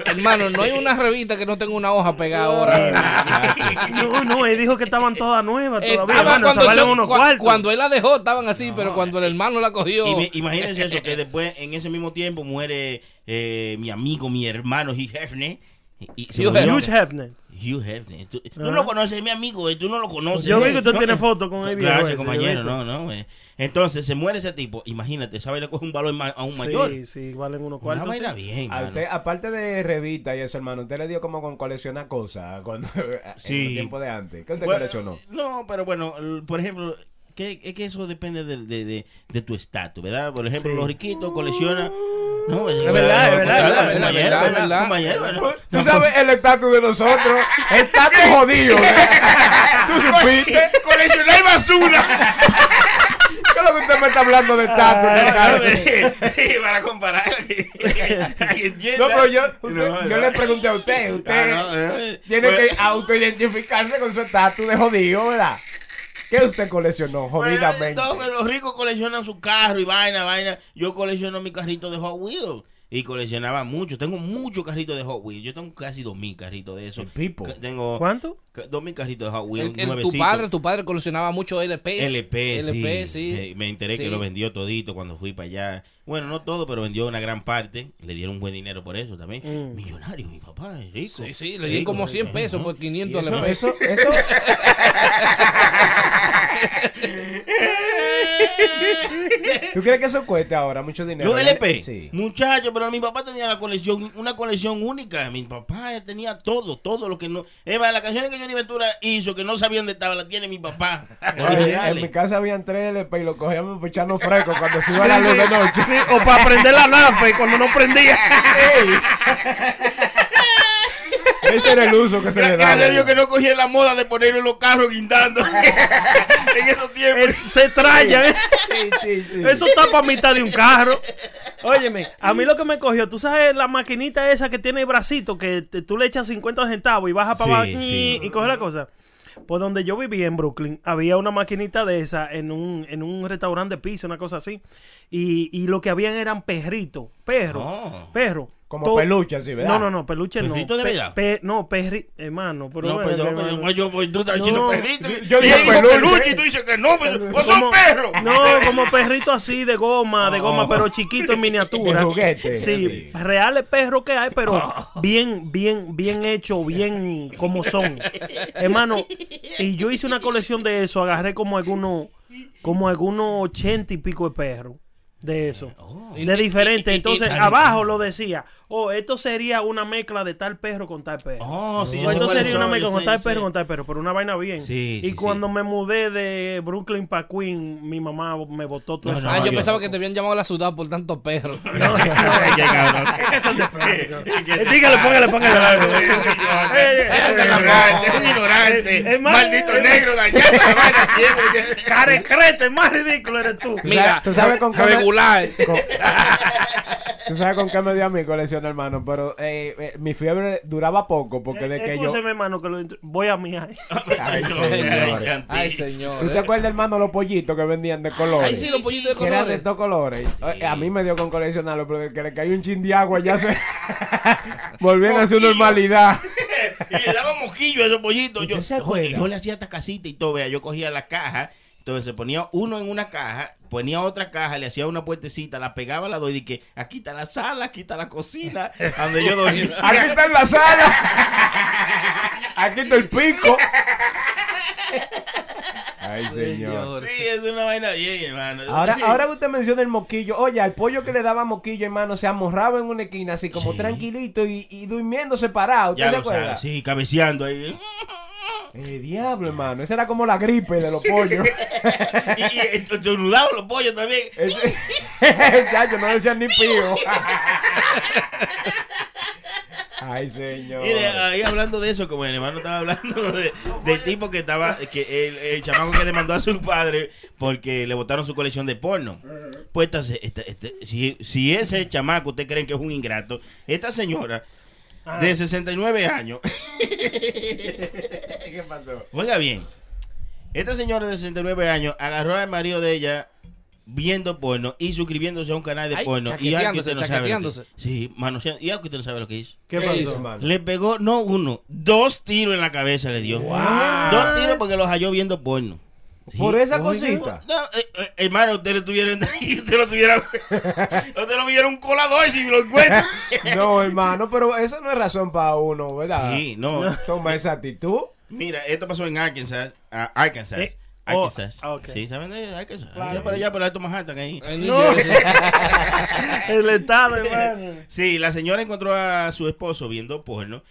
Hermano, no hay una revista que no tenga una hoja pegada ahora. No, no, él dijo que estaban todas nuevas todavía, hermano, se cuando, valen yo- unos cua- cuartos. cuando él la dejó, estaban así, pero cuando el hermano la cogió. Y me- imagínense eso, que después, en ese mismo tiempo, muere eh, mi amigo, mi hermano Hugh Hefner. Y, y se Hugh Hefner. Hugh Hefner. Tú, tú Ajá. no conoces, es mi amigo, eh, tú no lo conoces. Yo vi que usted No, tiene eh, foto con yo he compañero. No, no, eh. Entonces, se muere ese tipo. Imagínate, esa vaina coge un valor ma- aún mayor. Sí, sí, valen unos Una cuartos. vaina sí. bien, A mano. usted, aparte de revista y eso, hermano, usted le dio como con coleccionar cosas cuando en Sí. el tiempo de antes. ¿Qué usted Bueno, coleccionó? No, pero bueno, por ejemplo, que, es que eso depende de, de, de, de tu estatus, ¿verdad? Por ejemplo, Sí. los riquitos coleccionan. No, Es verdad, es verdad, es verdad, es verdad, Tú sabes el estatus de nosotros. Estatus jodido. ¿eh? ¿Tú supiste? coleccionar basura. ¿Qué es lo que usted me está hablando de estatus? de estatus? Para comparar. No, pero yo, usted- yo le pregunté a usted. Usted Ah, no, tiene pues- que autoidentificarse con su estatus de jodido, ¿verdad? ¿Qué usted coleccionó, jodidamente? No, pero los ricos coleccionan su carro y vaina, vaina. Yo colecciono mi carrito de Hot Wheels. Y coleccionaba mucho. Tengo muchos carritos de Hot Wheels. Yo tengo casi dos mil carritos de eso. El Pipo. Tengo ¿Cuánto? ca- dos mil carritos de Hot Wheels. El- el- tu padre, tu padre coleccionaba mucho LP. LP, LP, sí. sí. Eh, me enteré que lo vendió todito cuando fui para allá. Bueno, no todo, pero vendió una gran parte. Le dieron buen dinero por eso también. Mm. Millonario, mi papá, es rico. Sí, sí, le dieron Rico, como 100 rico. pesos por 500 Eso, LP. eso, eso. ¿Tú crees que eso cuesta ahora mucho dinero? Los LP, Sí. muchachos, pero mi papá tenía la colección, una colección única. Mi papá tenía todo, todo lo que no. Eva, las canciones que Johnny Ventura hizo, que no sabía dónde estaba, la tiene mi papá. Oye, en mi casa habían tres LP y lo cogíamos para echarnos fresco cuando se iba la luz de noche. Sí, o para prender la nafa y cuando no prendía. Ese era el uso que se le daba. Gracias a Dios que no cogí la moda de ponerlo en los carros guindando en esos tiempos. Él se traya. ¿eh? Sí, sí, sí. Eso está para mitad de un carro. Óyeme, a mí lo que me cogió, tú sabes la maquinita esa que tiene el bracito, que te- tú le echas 50 centavos y baja para abajo y, sí. y coge la cosa. Pues donde yo vivía en Brooklyn, había una maquinita de esa en un, en un restaurante de pizza, una cosa así. Y, y lo que habían eran perritos, perros, Oh. perros. Como To- peluche, así, ¿verdad? No, no, no, peluche no. ¿Perrito de Pe- verdad? pe- no, perri, hermano, pero No, bueno, pues, no, pues, yo, pues, tú estás No, diciendo perrito. yo- y yo él digo dijo peluche. peluche y tú dices que no, pues, pues son Como- perros. No, como perrito así de goma, de goma, Oh. pero chiquito en miniatura. De juguete. Sí, Sí. reales perros que hay, pero bien, bien, bien hecho, bien como son. Hermano, y yo hice una colección de eso, agarré como algunos, como algunos ochenta y pico de perros. De eso. Y- De y- Entonces, abajo lo decía. Oh, esto sería una mezcla de tal perro con tal perro. Oh, sí, O yo sé esto sería una mezcla con sé, tal perro con tal perro, pero una vaina bien. Sí, y sí, cuando sí. me mudé de Brooklyn para Queen, mi mamá me botó todo No, eso. no, Ah, yo yo- pensaba que te habían llamado a la ciudad por tantos perros. Qué cabrón. Es que son de plástico. Eh, Dígale, póngale, póngale algo. Eh, eh, Es ignorante, Maldito negro siempre. Carecrete, más ridículo eres tú. Mira, ¿Tú sabes con qué me- regular. Tú sabes con qué me dio a mi colección, hermano, pero eh, eh, mi fiebre duraba poco porque de que yo... Escúcheme, hermano, que lo voy a mi Ay. Santi. Ay, señor. ¿Tú te acuerdas, hermano, los pollitos que vendían de colores? Ay, sí, los pollitos de Que eran de colores. estos colores. Eh, A mí me dio con coleccionarlo, pero de que le cayó un chin de agua ya se volvían a su normalidad. y le daba mosquillo a esos pollitos. Yo, ¿Usted se acuerda? yo le hacía esta casita y todo, vea, yo cogía la caja, entonces se ponía uno en una caja, ponía otra caja, le hacía una puertecita, la pegaba a la dos y que aquí está la sala, aquí está la cocina, donde yo dormía. Aquí está la sala. Aquí está el pico. Ay, señor. Sí, es una vaina bien, hermano. Ahora, ahora que usted menciona el moquillo, oye, al pollo que le daba moquillo, hermano, se amorraba en una esquina así como Sí. tranquilito y, y durmiendo separado. ¿Usted ya se lo acuerda? sí, cabeceando ahí. Eh, diablo, hermano. Esa era como la gripe de los pollos. y, y estornudaban los pollos también. Ese- Chacho, no decían ni pío. Ay, señor. Mire, ahí hablando de eso, como el hermano estaba hablando de, del tipo que estaba, que el, el chamaco que demandó a su padre porque le botaron su colección de porno. Pues esta, esta- este- si, si ese chamaco usted creen que es un ingrato, esta señora de 69 años, ¿Qué pasó? oiga bien, esta señora de 69 años agarró al marido de ella viendo porno y suscribiéndose a un canal de Ay, porno. Y algo que usted no sabe lo que- chaqueteándose. Sí, manoseando. Y algo que usted no sabe lo que hizo. ¿Qué ¿Qué pasó? hizo, mano? Le pegó, no uno, dos tiros en la cabeza le dio. Dos tiros porque los halló viendo porno. Sí. Por esa Oiga. cosita. No, eh, eh, hermano, usted lo tuvieron usted lo tuviera usted lo viera un colador si lo encuentra. No, hermano, pero eso no es razón para uno, ¿verdad? Sí, no. Toma esa actitud. Mira, esto pasó en Arkansas, ah, Arkansas. Eh, oh, Arkansas. ah, ok. Sí, ¿saben de Arkansas? Allá para allá, para alto Manhattan ahí. No. El estado, hermano. Sí, la señora encontró a su esposo viendo porno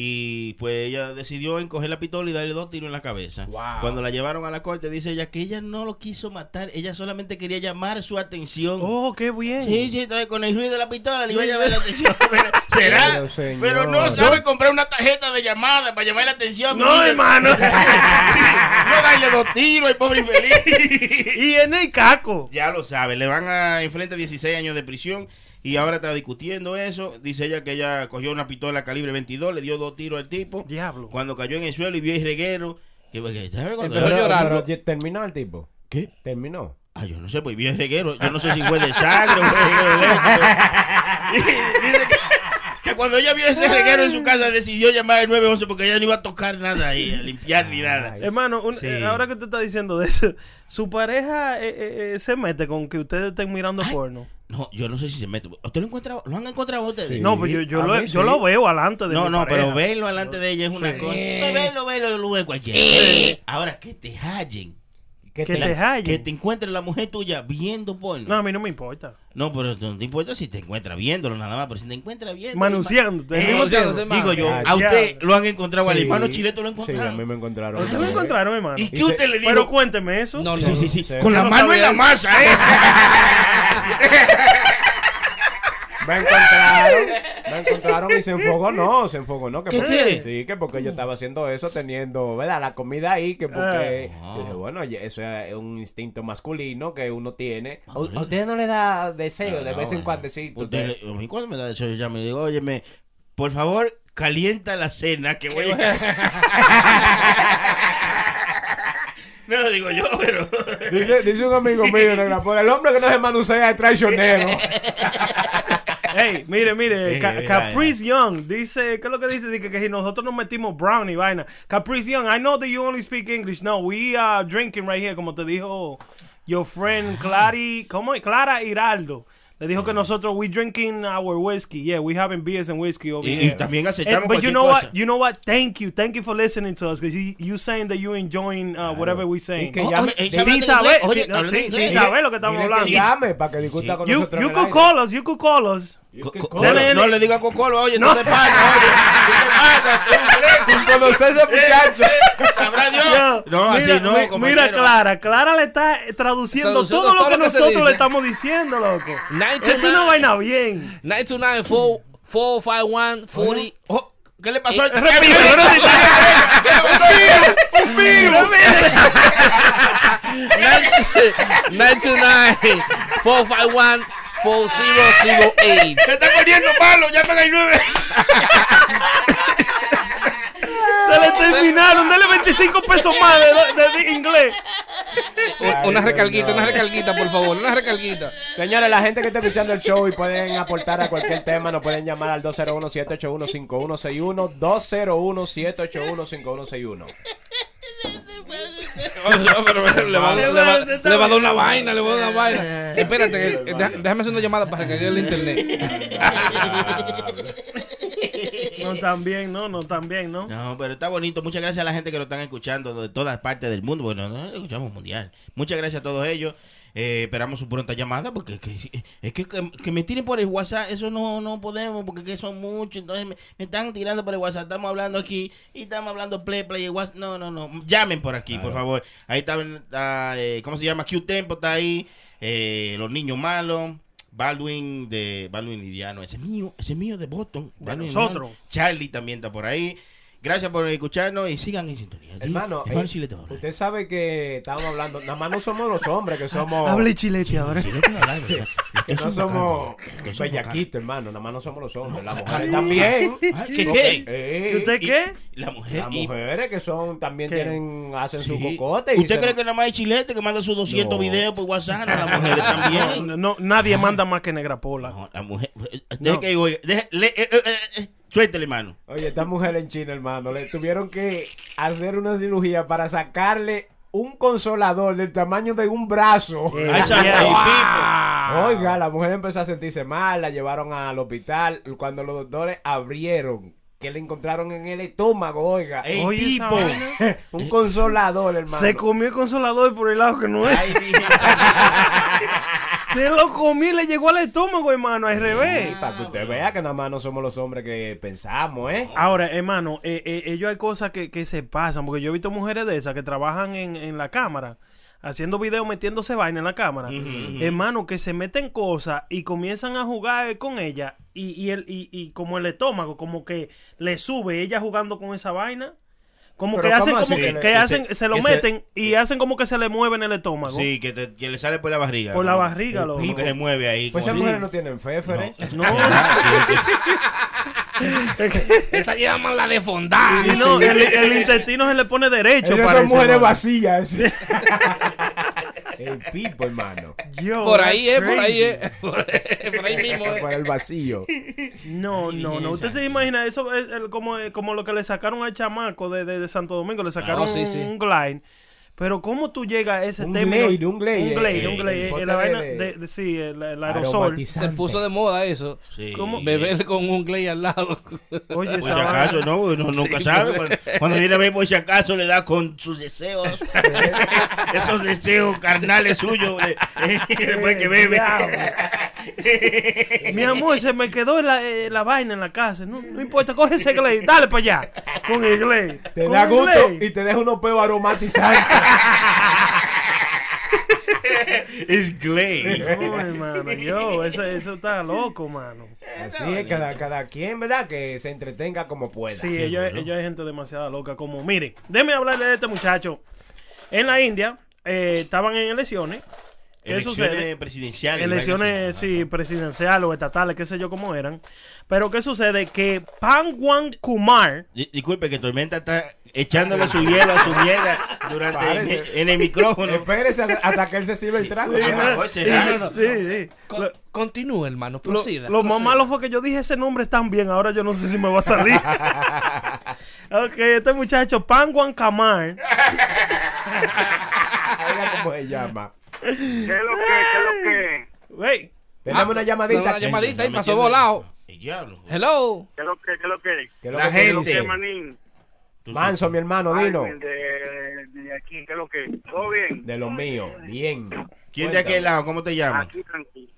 y pues ella decidió encoger la pistola y darle dos tiros en la cabeza. Wow. Cuando la llevaron a la corte dice ella que ella no lo quiso matar, ella solamente quería llamar su atención. Oh, qué bien. Sí, sí, entonces con el ruido de la pistola le iba a llamar la atención. Pero, ¿Será? Pero. Pero no sabe comprar una tarjeta de llamada para llamar la atención. No, hermano. No darle dos tiros al pobre infeliz. y en el caco. Ya lo sabe, le van a enfrentar 16 años de prisión y ahora está discutiendo eso. Dice ella que ella cogió una pistola calibre 22, le dio dos tiros al tipo. Diablo. Cuando cayó en el suelo y vio el reguero, ¿Qué, qué, ¿sabes cuando- Empezó a llorar. pero, pero, ¿Terminó el tipo? ¿Qué? ¿Terminó? Ah, yo no sé, pues bien reguero. Yo no sé si fue de sangre o fue de leche. Y dice que, que cuando ella vio ese reguero en su casa decidió llamar al 911 porque ella no iba a tocar nada ahí, a limpiar ni nada. Hermano, un- Sí. eh, ahora que te estás diciendo de eso, su pareja eh, eh, se mete con que ustedes estén mirando porno. No, yo no sé si se mete. ¿Usted lo, encontrado, lo han encontrado ustedes? Sí. No, pues yo, yo, lo, mí yo sí. lo veo alante de No, mi no, pareja. pero verlo delante de ella es una Sí. cosa. No, verlo, verlo, yo lo veo cualquiera. Ahora, que te hallen. ¿Qué Que te- te hallen. Que te encuentre la mujer tuya viendo porno. No, a mí no me importa. No, pero no te importa si te encuentra viéndolo nada más, pero si te encuentra viendo. Manunciándote. al Eh. Digo yo, Ah, a usted ya. lo han encontrado al Sí. hermano chileto lo Sí, a encontraron. mí me encontraron. ¿Ustedes lo encontraron, hermano? ¿Y Y qué se- usted le dijo? Pero cuénteme eso. No, no. Sí, sí, sí. Sí. Con la no mano en la masa, ¿eh? Me encontraron, me encontraron y se enfogó, no, se enfogó, no, que ¿Qué, porque, qué? sí, que porque yo estaba haciendo eso teniendo, ¿verdad? La comida ahí, que porque, Ah. dije, bueno, eso es un instinto masculino que uno tiene. ¿A, a usted no le da deseo de vez en cuando? A mí cuando me da deseo, yo ya me digo, óyeme, por favor, calienta la cena que voy a... No, digo yo, pero... Dice, dice un amigo mío, el hombre que no se manucea es traicionero. Hey, mire, mire, Ca- Caprice Young dice, ¿qué es lo que dice? Dice que, que nosotros nos metimos brown y vaina. Caprice Young, I know that you only speak English. No, we are drinking right here, como te dijo your friend Clary, ¿cómo? es? Clara Hiraldo. Le dijo que nosotros we drinking our whiskey. Yeah, we having beers and whiskey over Y- here. y también aceptamos Eh, but you know cosa. what? You know what? Thank you. Thank you for listening to us. Because you, saying that you enjoying uh, whatever we saying. Que Oh, llame- oye, eh, sí, sí, lo que estamos hablando. que llame para que discuta con You, nosotros. you could call us. You could call us. No, no le diga a Cocolo, oye, no, te pasa, oye. Sin conocer ese muchacho. ¿Sabrá Dios? Yo, no, mira, así no, mi- mira, Clara, Clara le está eh, traduciendo, Traduciendo todo lo todo que lo que se nosotros le estamos diciendo, loco. To Es una nine. vaina bien. 929 451 40 Oh, ¿Qué le pasó? Repite, ¿Qué repite. ¿Qué le pasó? Un virus. 929 451 4008 Se está poniendo malo, llamen al 9. Se le terminaron. Dale 25 pesos más de, de- de inglés. Una recarguita, una recarguita, por favor, una recarguita. Señores, la gente que está escuchando el show y pueden aportar a cualquier tema, nos pueden llamar al 201-781-5161, 201-781-5161. Le va, a dar una vaina, le va a dar una vaina. Espérate, que- deja- déjame hacer una llamada para que caiga el internet. No tan bien, no, no tan bien, ¿no? No, pero está bonito. Muchas gracias a la gente que lo están escuchando de todas partes del mundo. Bueno, no escuchamos mundial. Muchas gracias a todos ellos. Eh, esperamos su pronta llamada porque es que, es que, que- me tiren por el WhatsApp, eso no, no podemos porque que son muchos. Entonces me, me están tirando por el WhatsApp. Estamos hablando aquí y estamos hablando play, play, y WhatsApp. No, no, no. Llamen por aquí, por favor. Ahí está, está, eh, ¿cómo se llama? Q-Tempo está ahí. eh, los niños malos. Baldwin de Baldwin Lidiano, ese es mío, ese es mío de Boston. De Baldwin nosotros. Charlie también está por ahí. Gracias por escucharnos y sigan en sintonía. Hermano, hermano eh, usted sabe que estábamos hablando, nada más no somos los hombres que somos... Hable chilete ahora. Chile te habla, ¿verdad? que no somos bellaquitos, hermano, nada más no somos los hombres, las mujeres también. Ay, ¿Qué qué? Eh, ¿Y usted Y- qué? La mujer. Las y- mujeres que son también ¿Qué? tienen hacen su Sí. cocote y ¿Usted se- cree que nada más hay chilete que manda sus 200 No. videos por WhatsApp? No, las mujeres también. No, nadie manda más que Negra Pola. No, la mujer. Deje No. que oiga. deje- le- eh, eh, suéltele, hermano. Oye, esta mujer en China, hermano, le tuvieron que hacer una cirugía para sacarle un consolador del tamaño de un brazo. Oiga, la mujer empezó a sentirse mal, la llevaron al hospital. Cuando los doctores abrieron, que le encontraron en el estómago, oiga, Ey, Oye, vaina. un consolador, hermano. Se comió el consolador por el lado que no es. Ay, Se lo comió y le llegó al estómago, hermano, al revés. Para que usted vea que nada más no somos los hombres que pensamos, ¿eh? Ahora, hermano, eh, eh, ellos hay cosas que, que se pasan, porque yo he visto mujeres de esas que trabajan en, en la cámara, haciendo videos metiéndose vaina en la cámara. Hermano, que se meten cosas y comienzan a jugar con ella y, y, el, y, y como el estómago, como que le sube ella jugando con esa vaina. Como que hacen ¿cómo como que, Que hacen, se, se- lo que se- meten y hacen como que se le mueve en el estómago. Sí, que, te- que le sale por la barriga. Por la ¿no? barriga, loco. Como que se mueve ahí. Pues esas mujeres no tienen fe, Fere. No, Esa llaman la de fondar. Sí, no, el, el intestino se le pone derecho. Ellos parece, son mujeres vacías. el pipo, hermano. Yo, Por ahí es, por ahí es. Por, ahí mismo es. Por el vacío. No, no, no. Usted se imagina eso es el- como, como lo que le sacaron al chamaco de, de, de Santo Domingo. Le sacaron Oh, sí, sí. un glide. Pero ¿cómo tú llegas a ese Un término? glade, un glade, Un glade, eh, un glade. la vaina de- de, de- sí, el, el aerosol. Se puso de moda eso. Sí. ¿Cómo? Beber con un clay al lado. Oye, Por si acaso, no, uno nunca Sí, sabe. pues. Cuando, cuando viene a ver, por si acaso, le da con sus deseos. Esos deseos carnales suyos. de- después que bebe. Mi amor, se me quedó la, eh, la vaina en la casa. No, no importa, coge ese glade, dale para allá. Con el glade. Te Con da gusto glade. y te deja unos peos aromatizantes. Es Glade. No, hermano, yo, eso, eso está loco, mano. Así es, cada, cada quien, ¿verdad? Que se entretenga como pueda. Sí, ellos, ellos hay gente demasiado loca. Como, mire, déjeme hablarle de este muchacho. En la India, eh, estaban en elecciones. ¿Qué Elecciones sucede? presidenciales. Elecciones, sí, presidenciales o estatales, qué sé yo cómo eran. Pero ¿qué sucede? Que Pangwan Kumar, Di- Disculpe que Tormenta está echándole su hielo a su mierda durante Párese. en el micrófono. Espérese hasta- hasta que él se sirva el trago. Ah, pues será. No, no, no. sí, sí. Con- Continúe, hermano. Lo, Proceda. lo más malo fue que yo dije ese nombre tan bien, ahora yo no sé si me va a salir. ok, este muchacho, Pangwan Kamar, Oiga cómo se llama. ¿Qué es lo que? ¿Qué es lo que? güey, Tenemos una llamadita. Una llamadita y Me pasó volado. Diablo. Hello. ¿Qué es lo que? ¿Qué es lo que? ¿Qué es lo La que te gente. ¿Qué, manín? Manso, mi hermano, dino. Alvin, De, de aquí, ¿qué es lo que? ¿Todo bien? De los míos. Bien. ¿Quién de aquel lado? ¿Cómo te llamas? Aquí tranquilo.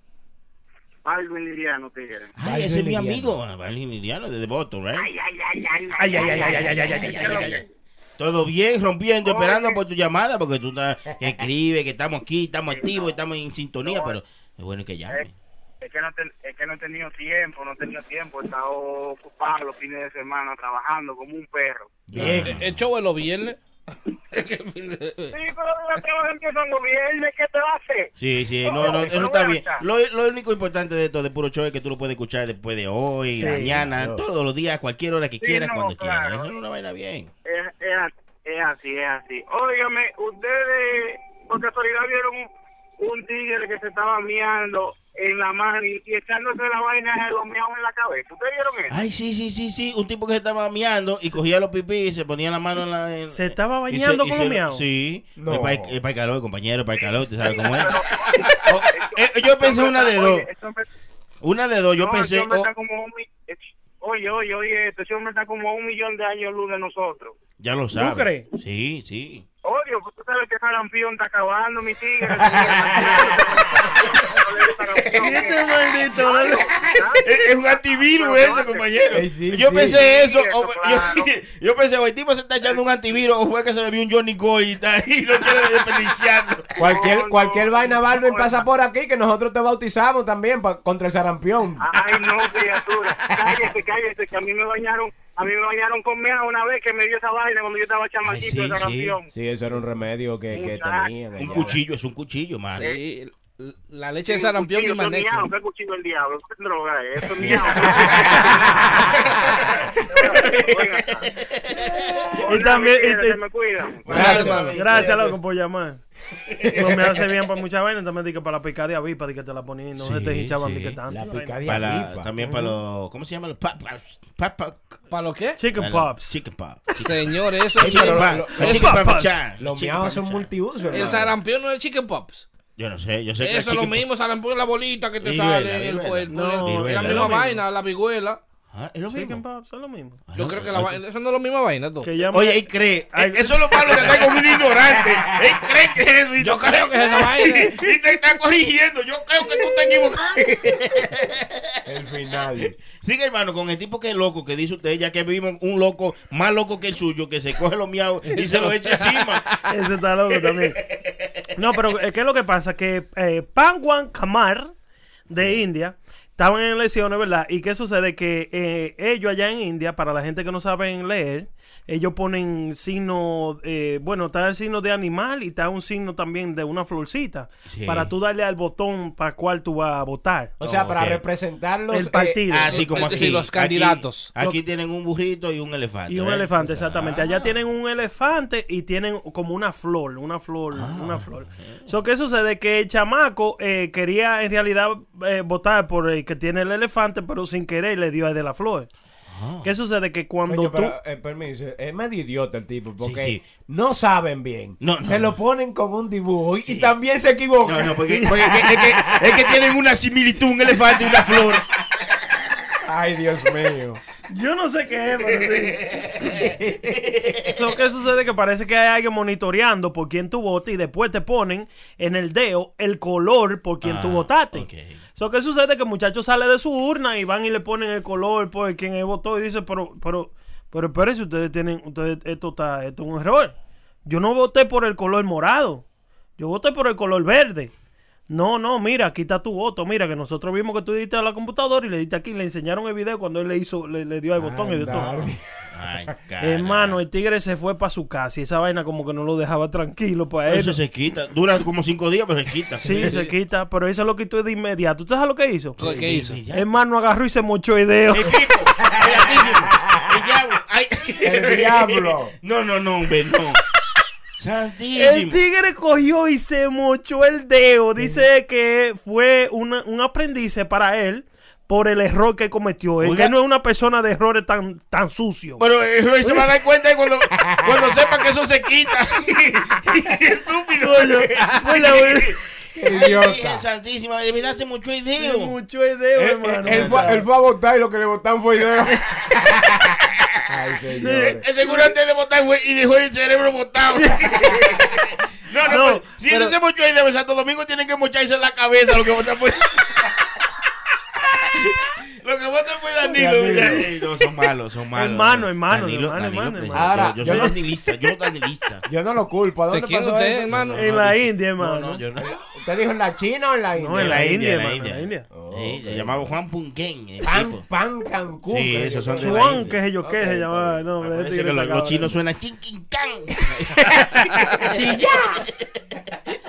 Alvin Liriano, tigre. Ay, ese es mi amigo, Liriano, de Devoto, ¿right? Ay, ay, ay, ay, Ay, ay, ay, ay, ay, ay, ay, ay, ¿Qué es lo? Todo bien, rompiendo, Oye. esperando por tu llamada, porque tú estás, que escribe, que estamos aquí, estamos activos, estamos en sintonía, pero es bueno que llame. Es que, no te- es que no he tenido tiempo, no he tenido tiempo. He estado ocupado los fines de semana trabajando como un perro. Bien. Eh, El show los viernes. Sí, pero los trabajos empiezan los viernes, ¿qué te hacer? Sí, sí, no, no, eso está bien. Lo, lo único importante de esto de Puro Show es que tú lo puedes escuchar después de hoy, Sí, mañana, claro. todos los días, cualquier hora que Sí, quieras, no, cuando claro. quieras. Eso es una vaina bien. Es, es, así, es así, es así. Óigame, ustedes por casualidad vieron un, un tigre que se estaba miando en la mano y, y echándose la vaina de los miados en la cabeza. ¿Ustedes vieron eso? Ay, sí, sí, sí, sí, un tipo que se estaba miando y cogía los pipí y se ponía la mano en la... en- ¿Se estaba y bañando y con se los lo- miados? Sí, No. es para el, para el calor, compañero, para el calor, ¿tú sabes cómo es? Oh, eh, yo pensé una de dos, Oye, este hombre- una de dos, yo no, pensé... este hombre oh, está como un mi- Oye, oye, oye, este hombre está como a un millón de años luz de nosotros. Ya lo sabes. crees? Sí, sí. Oye, pues tú sabes que Sarampión está acabando, mi tigre. Este maldito, ¿no? Es, es un antivirus Pero eso, compañero. Eh, sí, yo sí. pensé eso. O- yo, yo pensé, o el tipo se está echando un antivirus o fue que se le vio un Johnny Gold y, está, y no quiere desperdiciarlo. Cualquier, cualquier no, vaina, Balvin, no, pasa no. por aquí que nosotros te bautizamos también pa- contra el sarampión. Ay, no, criatura. Cállate, cállate, que a mí me bañaron, a mí me bañaron con mea una vez que me dio esa vaina cuando yo estaba chamaquito sí, de sí. Sarampión. Sí, eso era un remedio que, que tenían. Un cuchillo, es un cuchillo, man. Sí, la leche de sarampión magnesio. miau, ¿Qué cuchillo del diablo? ¿Qué droga es? Eso es miau. Oiga. Y también-. Gracias, loco, por llamar. No me hace bien para muchas vainas, también dije para la picada de avipa, de que te la ponían, no Sí, se te hinchaban sí. que tanto. La picadilla también para los. ¿Cómo se llama? Los pap, ¿Para lo qué? Chicken pops. Chicken pop. Señor, eso es Chicken pop. lo- chicken pop chan, Los miados pop son chan. multiusos, El sarampión no es chicken pops. Yo no sé, yo sé que Eso es lo mismo, sarampión es la bolita que te sale en el cuerpo. No, es la misma vaina, la vihuela. Ah, es lo Chicken mismo. pops lo mismo. Yo creo que la eso no es la misma vaina, tú. Que llama- Oye, él cree. Ay, Eso es lo malo que está con un ignorante. Él cree que es eso. y Yo tú creo que es esa vaina. Y te está corrigiendo. Yo creo que tú te equivocado. El final. Sigue, hermano, con el tipo que es loco, que dice usted, ya que vimos un loco más loco que el suyo, que se coge los miados y se los echa encima. Ese está loco también. No, pero eh, ¿qué es lo que pasa? Que eh, Pangwan Kamar de India estaban en elecciones, ¿verdad? ¿Y qué sucede? Que eh, ellos allá en India, para la gente que no saben leer, ellos ponen signo, eh, bueno, está el signo de animal y está un signo también de una florcita. Sí. Para tú darle al botón para cuál tú vas a votar. O sea, Oh, para ok. representar los El partido. Ah, sí, como Es aquí. los candidatos. Aquí, tienen un burrito y un elefante. Y un ¿eh? elefante, exactamente. Ah. Allá tienen un elefante y tienen como una flor, una flor, Ah, una flor. So, ¿Qué sucede? Que el chamaco eh, quería en realidad eh, votar por el que tiene el elefante, pero sin querer le dio a de la flor. ¿Qué sucede? Que cuando tú... pero, eh, permiso, es medio idiota el tipo, porque Sí, sí. no saben bien. No, no, se no. lo ponen con un dibujo y, y también se equivocan. No, no, porque, porque es, que, es que- es que tienen una similitud, un elefante y una flor. Ay, Dios mío. Yo no sé qué es, pero sí. So, ¿Qué sucede? Que parece que hay alguien monitoreando por quién tú votas y después te ponen en el dedo el color por quien tú Ah, votaste. ok. So, ¿Qué sucede? Que el muchacho sale de su urna y van y le ponen el color por quien él votó y dice, pero, pero, pero espérense, ustedes tienen, ustedes, esto está, esto es un error. Yo no voté por el color morado. Yo voté por el color verde. No, no, mira, aquí está tu voto. Mira, que nosotros vimos que tú diste a la computadora y le diste aquí. Le enseñaron el video cuando él le hizo, le, le dio al botón y de todo. Ay. Hermano, el tigre se fue para su casa y esa vaina como que no lo dejaba tranquilo para él. Eso se quita. Dura como cinco días, pero se quita. Sí, se quita, pero eso lo quitó de inmediato. ¿Tú sabes lo que hizo? ¿Qué hizo? Hermano agarró y se mochó el dedo. El tipo. El diablo. Ay. El diablo. No, no, no, hombre, no. El tigre cogió y se mochó el dedo. Dice que fue una- un aprendiz para él por el error que cometió. Él que no es una persona de errores tan, tan sucio. Pero el Roy se va a dar cuenta cuando, cuando sepa que eso se quita. Estúpido. Idiota. Santísima, se mucho ideo. mochó el dedo, Él, hermano. él fue, él fue a votar y lo que le votaron fue idea. Ay, señores. El seguro antes de votar fue y dejó el cerebro botado. No, no, No, pues, si pero- eso se mochó ideo, en Santo Domingo tienen que mocharse en la cabeza lo que votan fue. Lo que votan fue Danilo. Danilo. Ey, no, son malos, son malos. Hermano, hermano, Danilo, hermano, Danilo, hermano, hermano. Ahora, yo, soy danilista, yo danilista. Yo no lo culpo. ¿A ¿De dónde pasó usted, eso? hermano? en la India, No, hermano. no, yo no. ¿Usted dijo en la China o en la India? No, en la India, hermano, India. en la India. Sí, se llamaba Juan Punquén. Pan, pan Cancún. Sí, que esos yo son de India. qué sé yo qué se llamaba. No, que los, chinos suenan chin, chin, can.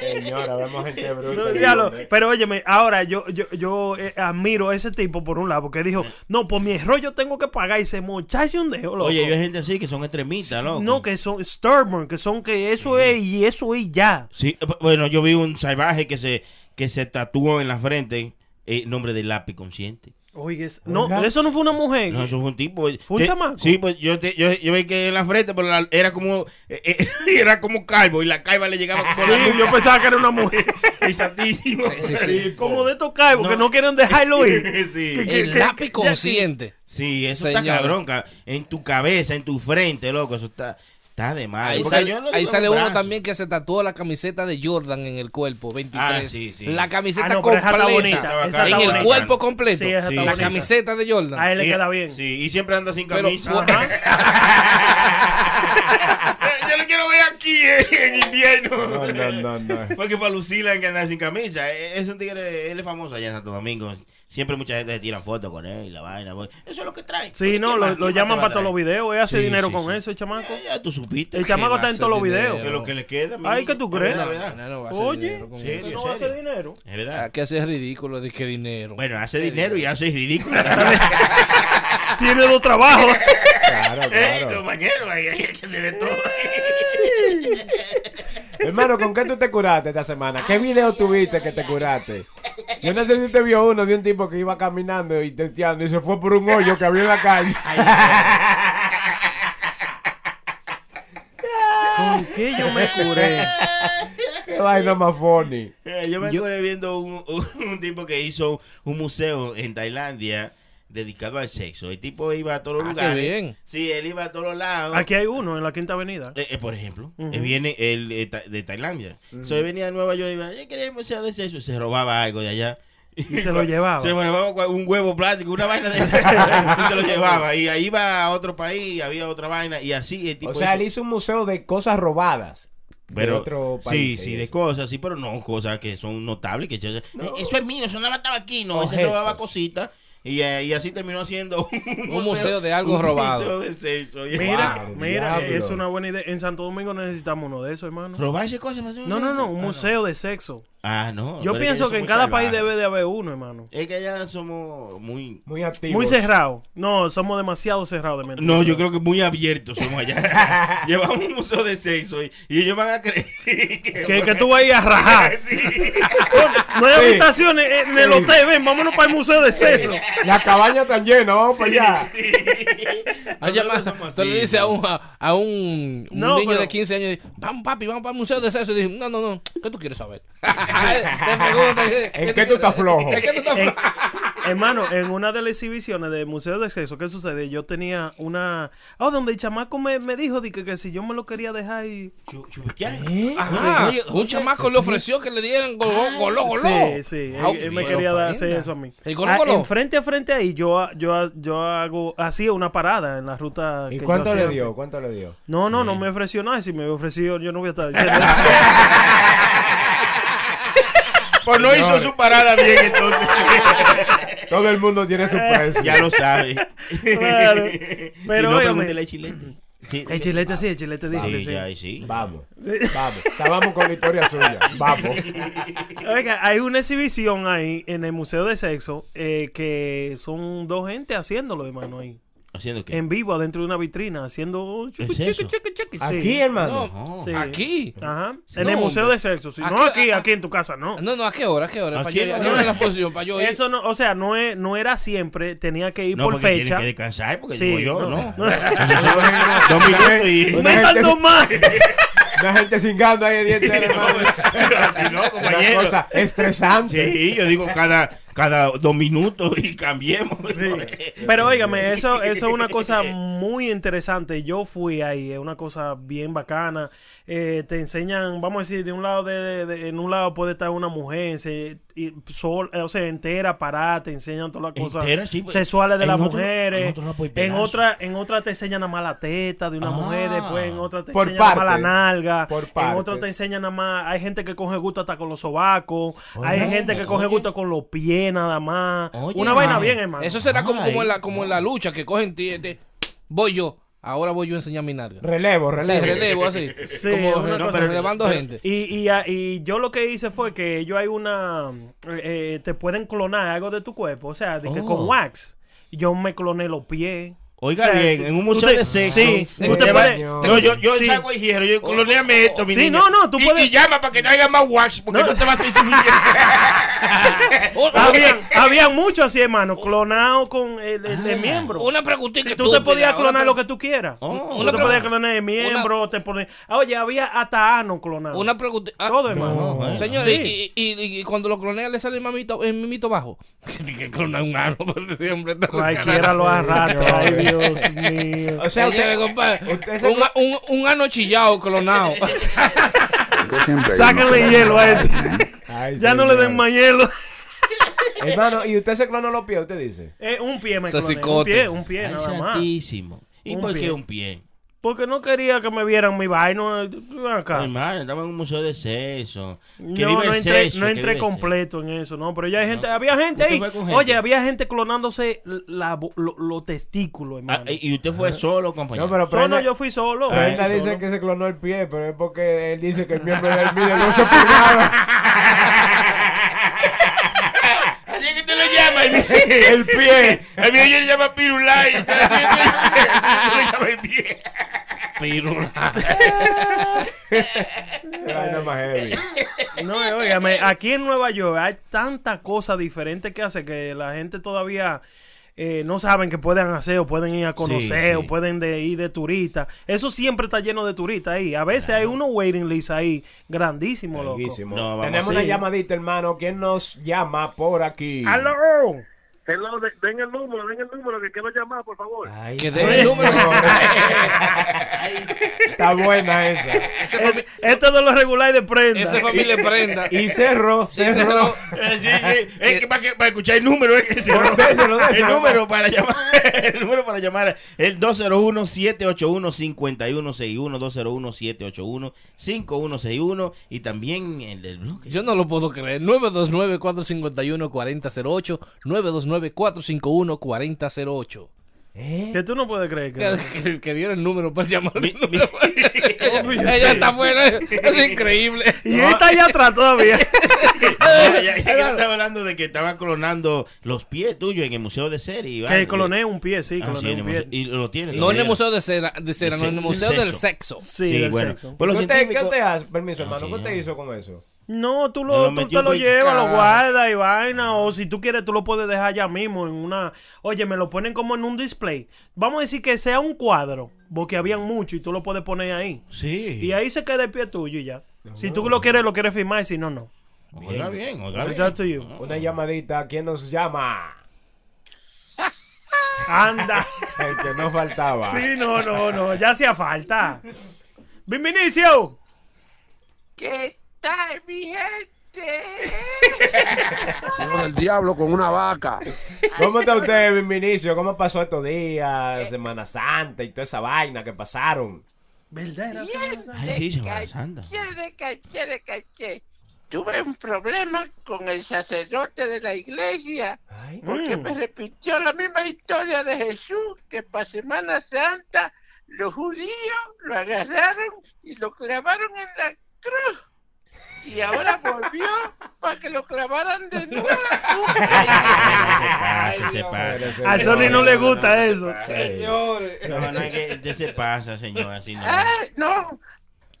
Señora, vemos gente bruta. No, diablo, pero óyeme, ahora yo yo, yo eh, admiro a ese tipo por un lado, porque dijo, no, por mi error yo tengo que pagar y se mocharse un dedo, loco. Oye, yo hay gente así que son extremistas, loco. no, que son stubborn, que son que eso es y eso es ya. Sí, eh, bueno, yo vi un salvaje que se, que se tatuó en la frente el nombre del lápiz consciente. Oye, es- no, Oiga. eso no fue una mujer. No, eso fue un tipo. ¿Fue un que- chamaco? Sí, pues yo, te- yo, yo vi que en la frente, pero la- era como eh, eh, era como calvo y la calva le llegaba como Sí, yo pensaba que era una mujer. y santísimo. Sí, sí. Como de estos caibos No. que no quieren dejarlo ir. Sí. Que- que- El que- lápiz consciente. Sí, eso Señor. está cabrón. ca- En tu cabeza, en tu frente, loco. Eso está, está de mal. Ahí sale, no ahí uno también que se tatuó la camiseta de Jordan en el cuerpo, 23. Ah, sí, sí. La camiseta Ah, no, completa. bonita, esa en el bonita. cuerpo completo. Sí, esa está la bonita. camiseta de Jordan. A él le queda bien. Sí, y siempre anda sin camisa. Yo lo quiero ver aquí eh, en invierno. No, no, no, no. Porque para Lucila hay que andar sin camisa. Eh, Es un tigre, él es famoso allá en Santo Domingo. Siempre mucha gente se tira fotos con él y la vaina. Eso es lo que trae. Sí, no, ¿quién lo, lo llaman para todos los videos. Él hace Sí, dinero sí, con sí. eso, el chamaco. Eh, Ya tú supiste. El chamaco está en todos los videos. Que lo que le queda. Ay, ¿qué tú Es crees? Oye, no va a hacer serio. dinero. Es verdad. Ah, que hace ridículo de que dinero. Bueno, hace dinero y hace ridículo. Tiene dos trabajos. Claro, claro. compañero, hay, que hacer todo. Hermano, ¿con qué tú te curaste esta semana? ¿Qué video tuviste que te curaste? Yo no sé si te vio uno de un tipo que iba caminando y testeando y se fue por un hoyo que había en la calle. ¿Con qué yo me curé? Qué vaina más funny. Eh, Yo me Yo- acuerdo viendo un, un- un tipo que hizo un museo en Tailandia dedicado al sexo. El tipo iba a todos los Ah, qué lugares. bien. Sí, él iba a todos los lados. Aquí hay uno en la Quinta Avenida. Eh, eh, por ejemplo, él viene el, eh, ta- de Tailandia. So, él venía de Nueva York y iba, yo quería museo de sexo y se robaba algo de allá. Y se lo llevaba. Se llevaba cua- un huevo plástico, una vaina de y se lo llevaba. Y ahí iba a otro país, había otra vaina. Y así el tipo O sea, él hizo- un museo de cosas robadas. pero, de otro país. Sí, sí, de cosas, sí, pero no cosas que son notables. Que eso es mío, eso nada más estaba aquí. No, ese robaba cositas Y, eh, y así terminó haciendo Un museo de algo un robado. museo de sexo. Mira, Wow, mira, diablo. es una buena idea. En Santo Domingo necesitamos uno de esos, hermano. ¿Robarse cosas? más? No, no, no, un museo de sexo. Ah, no. Yo pienso que en cada país debe de haber uno, hermano. Es que allá somos muy... Muy activos. Muy cerrado. No, somos demasiado cerrados de mente. No, yo creo que muy abiertos somos allá. Llevamos un museo de sexo y, y ellos van a creer que... Que, que tú vas a ir a rajar. Sí. No hay Sí. habitaciones en el hotel. Ven, vámonos para el museo de sexo. La cabaña tan llena, vamos para allá. Oye, ma, somos tú le dices a ¿no? un, a, un, un No, niño pero- de 15 años, vamos papi, vamos para el museo de sexo. Y dice, no, no, no, ¿qué tú quieres saber? Te ¿En qué tú estás flojo? ¿En qué tú estás flojo? Hermano, en una de las exhibiciones de museo de sexo, ¿qué sucede? Yo tenía una. Oh, donde el chamaco me, me dijo de que, que si yo me lo quería dejar y. ¿Qué? Ajá, Oye, un chamaco le ofreció que le dieran goló, goló, goló. Sí, sí. Ah, Él, él me quería dar- hacer eso a mí. ¿El goló, Ah, goló? en frente a frente ahí, yo, yo, yo hago. Hacía una parada en la ruta. ¿Y que yo cuánto hacía le antes. dio? ¿Cuánto le dio? No, no, no me ofreció nada. Si me ofrecido, yo no voy a estar diciendo. Pues no hizo su parada bien entonces. Todo el mundo tiene su precio. ya lo sabe. Claro. Pero no, óigame. pregúntele a Chilete. Sí. El chilete sí, el chilete dijo que Sí, sí. ya, sí. Vamos, vamos. Estábamos con la historia suya. Vamos. Oiga, hay una exhibición ahí en el Museo de Sexo eh, que son dos gente haciéndolo, hermano, ahí. ¿Haciendo qué? En vivo, adentro de una vitrina, haciendo sí. Aquí, hermano. No, Sí. aquí. Ajá. No, En el Museo hombre. de Sexo, sí. No aquí, aquí en tu casa, no. No, no, ¿a qué hora? ¿A qué hora? ¿A Para qué yo, ¿a hora? qué hora es la posición? Para yo ir. Eso no, o sea, no, es, no era siempre, tenía que ir No, por porque fecha. que descansar, porque Sí, digo yo, no. ¿no? No. Dos minutos y... Una Metan gente- más. Una gente cingando ahí de dientes, hermano. Así no, Una compañero. cosa estresante. Sí, yo digo cada, cada dos minutos y cambiemos. Pero óigame, eso, eso es una cosa muy interesante. Yo fui ahí, es una cosa bien bacana. Eh, te enseñan, vamos a decir, de un lado de, de- en un lado puede estar una mujer, se, y sol, eh, o sea, entera parada, te enseñan todas las cosas Entera, sí, pues, sexuales de las otro- mujeres. en no En otra, en otra te enseñan nada más la teta de una Ah. mujer, después en otra te Por enseñan nada más la nalga, Por en otra te enseñan nada más, hay gente que coge gusto hasta con los sobacos, hay gente que coge gusto con los pies nada más. Oye, una vaina bien, hermano. Eso será como, Ay. como, en la, como en la lucha que cogen ti- te- Voy yo. Ahora voy yo a enseñar mi nalga. Relevo, Sí, relevo. relevo así. Sí, como una re- cosa relevando gente. Y, y, y yo lo que hice fue que ellos hay una. eh, te pueden clonar algo de tu cuerpo. O sea, de que Oh. con wax. Yo me cloné los pies. Oiga O sea, bien, tú- en un tú museo te- de sexo. Sí, usted puede. No, yo, yo Sí. y dijeron, yo coloneame esto, mi Sí, niña. no, no, tú y, puedes- y llama para que traiga más wax, porque No. no, te va a hacer suficiente. Habían, habían muchos así, hermano, clonados con el, el- el miembro. Una preguntita Sí, tú te podías clonar lo que tú quieras. Oh. tú Una te podías clonar el miembro, te pones. Ah, Oye, había hasta ano clonado. Una pregunta. ah, Todo, hermano. bueno. Señores, Sí. y, y- y cuando lo clonea le sale el, mamito, el mimito bajo. que clona un ano, está con Cualquiera lo arrastra. Dios mío. O sea, usted, compadre, usted un, un, un ano chillado clonado. Sáquenle hielo a este. Ay, Ya no le den más hielo. Hermano, ¿y usted se clonó los pies, usted dice? Eh, un pie me cloné. Un pie, un pie Ay, nada más. santísimo. ¿Y Un por pie. qué un pie? Porque no quería que me vieran mi vaina. Acá. Hermano, estaba en un museo de sexo. No, no entré, sexo, no entré completo en eso, no. Pero ya hay gente, No. había gente ¿Usted ahí. gente? Oye, había gente clonándose la, bo- lo- los testículos, Ah, hermano. y usted fue solo, compañero. No, pero Solo yo fui solo. Prenda dice solo. que se clonó el pie, pero es porque él dice que el miembro de él mide 12 pulgadas. Así que usted lo llama. El, pie. el mío yo le llama pirulay. Le el pie. Vaina más heavy. No, óigame, aquí en Nueva York hay tantas cosas diferentes que hace que la gente todavía eh, no saben que pueden hacer o pueden ir a conocer sí. o pueden de, ir de turista. Eso siempre está lleno de turistas ahí. A veces hay unos waiting list ahí grandísimos, loco. No, vamos. Tenemos Sí. una llamadita, hermano. ¿Quién nos llama por aquí? ¡Aló! Hello, de- den el número, den el número que quiero llamar, por favor. Ay, Que den el número. Está buena esa. Esto es de los regulares de prenda. ese familia prenda. Y cerró, Y cerró. cerró. Eh, sí, sí. Es que para, que, para escuchar el número, es que Bueno, déselo, déselo. el número para llamar, el número para llamar, el 201-781-5161, 201-781-5161 y también el del bloque. Yo no lo puedo creer. 929-451-4008. 929 809-451-4008. Que tú no puedes creer que... Que, que, que dieron el número para llamar. ella, ella está buena. Es increíble. Y él está allá atrás todavía. No, ya, ya que estaba hablando de que estaban clonando los pies tuyos en el museo de serie. Que cloné un pie, sí, Ah, cloné sí, en un el pie. museo- y lo tiene. No en el museo de cera, de cera no, en el museo del sexo. Sí, del bueno. sexo. Pues los ¿Qué te, qué científicos- te hace? Permiso, hermano. sí, ¿Qué te ya. hizo con eso? No, tú, lo, lo tú te lo llevas, lo guardas y vaina. O si tú quieres, tú lo puedes dejar ya mismo en una. Oye, me lo ponen como en un display. Vamos a decir que sea un cuadro, porque habían mucho y tú lo puedes poner ahí. Sí. Y ahí se queda el pie tuyo y ya. Si tú lo quieres, lo quieres firmar y si no, no. Oiga bien, oiga bien. you. Una llamadita. ¿Quién nos llama? Anda. El que no faltaba. Sí, no, no, no. Ya hacía falta. Bienvenicio. ¿Qué tal, mi gente? Del diablo con una vaca. ¿Cómo está usted, Vinicio? ¿Cómo pasó estos días? Semana Santa y toda esa vaina que pasaron. ¿Verdad? Era Ay, sí, Semana Santa. caché, de caché, de caché. Tuve un problema con el sacerdote de la iglesia porque Mm. me repitió la misma historia de Jesús que para Semana Santa los judíos lo agarraron y lo clavaron en la cruz y ahora volvió para que lo clavaran de nuevo. Se pasa, se pasa. A Sony no le gusta eso. Señores. No, no, que se pasa, señor, así no. Ah, no.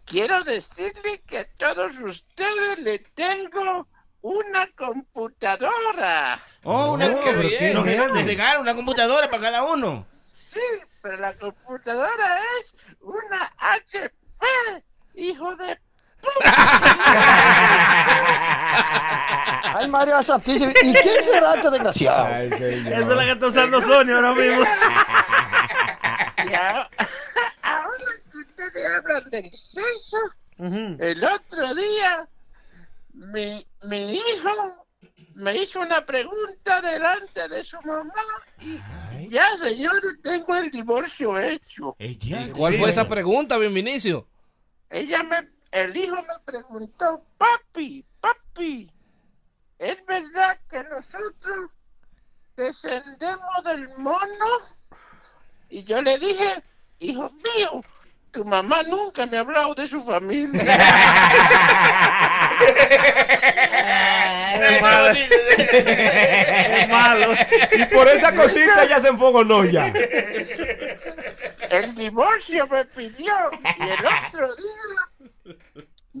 Quiero decirle que a todos ustedes le tengo una computadora. Oh, una No, que. Nos regalan una computadora para cada uno. Sí, pero la computadora es una HP, hijo de Ay, María Santísima. ¿Y quién será este desgraciado? Ay. Esa es la que está usando Sony ahora mismo. Y ahora que ustedes hablan del sexo, el otro día mi, mi hijo me hizo una pregunta delante de su mamá y ya, señor, tengo el divorcio hecho. ¿Cuál fue esa pregunta, Bienvenicio? Ella me, el hijo me preguntó, papi, papi, ¿es verdad que nosotros descendemos del mono? Y yo le dije, hijo mío, tu mamá nunca me ha hablado de su familia. Es malo. Es malo. Y por esa cosita ya se enfogonó ya. El divorcio me pidió y el otro día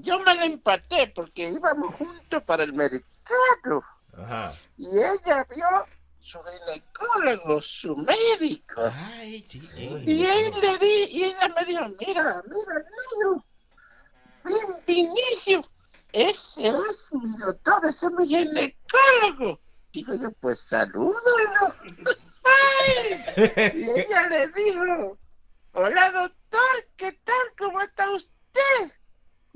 yo me la empaté porque íbamos juntos para el mercado. Ajá. y ella vio su ginecólogo, su médico. Y él le di, y ella me dijo, mira, mira, negro, Vin- Vinicio, ese es mi doctor, ese es mi ginecólogo. Digo yo, pues salúdalo. Ay. Y ella le dijo, hola doctor, ¿qué tal? ¿Cómo está usted?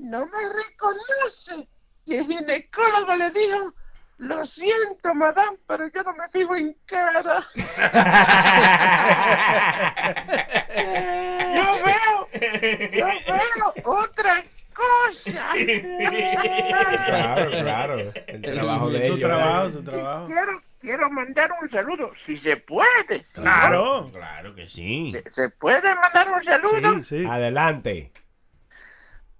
No me reconoce. Y el ginecólogo le dijo, lo siento, madame, pero yo no me fijo en cara. yo veo, yo veo otra cosa. Claro, claro. El trabajo de Su ellos. trabajo, ¿eh? su trabajo. Quiero, quiero mandar un saludo, si se puede. Claro. Claro que sí. ¿Se, se puede mandar un saludo? Sí, sí. Adelante.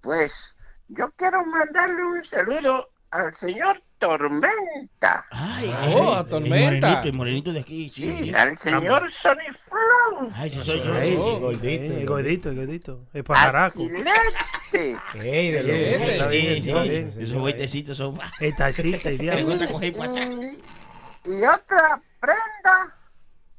Pues yo quiero mandarle un saludo al señor Tormenta. Ay, Oh, ay, a el Tormenta. morenito, el morenito de aquí, sí. Sí, sí. al señor Sonny Flow. Ay, sí soy yo. Ey, Oh, gordito. El gordito, el gordito. El pajaraco. Chilete. Ey, de lo Sí. Esos vueltecitos son... El y Me diablo. Y, otra prenda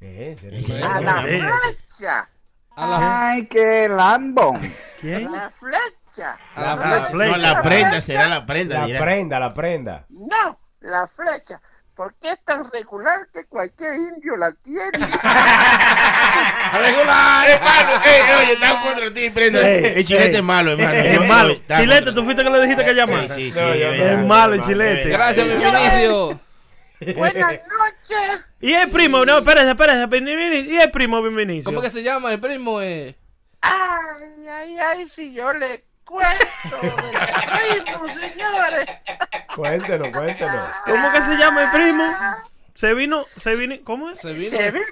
Eh, se le- Ese- a la flecha. A Ay, qué lambo. ¿Quién? La flecha. A la Ah, flecha. flecha. No, la prenda, será la prenda. La dirá. prenda, la prenda. No, la flecha. Porque es tan regular que cualquier indio la tiene. Regular. Hermano, eh, oye, estamos contra ti, prenda. Ey, El chilete ey. es malo, hermano. Es malo. Chilete, tú fuiste que le dijiste que llamara. Sí, sí, No, sí, yo es malo el chilete. Gracias, Bienvenicio. Buenas noches. Y el primo, no, espérese, espérese. Bienvenido. Y el primo, bienvenido. ¿Cómo que se llama el primo? Eh? Ay, ay, ay, si yo le cuento del primo, señores. Cuéntenos, cuéntenos. ¿Cómo que se llama el primo? Se vino, se vino, ¿cómo es? Se vino. Se vino,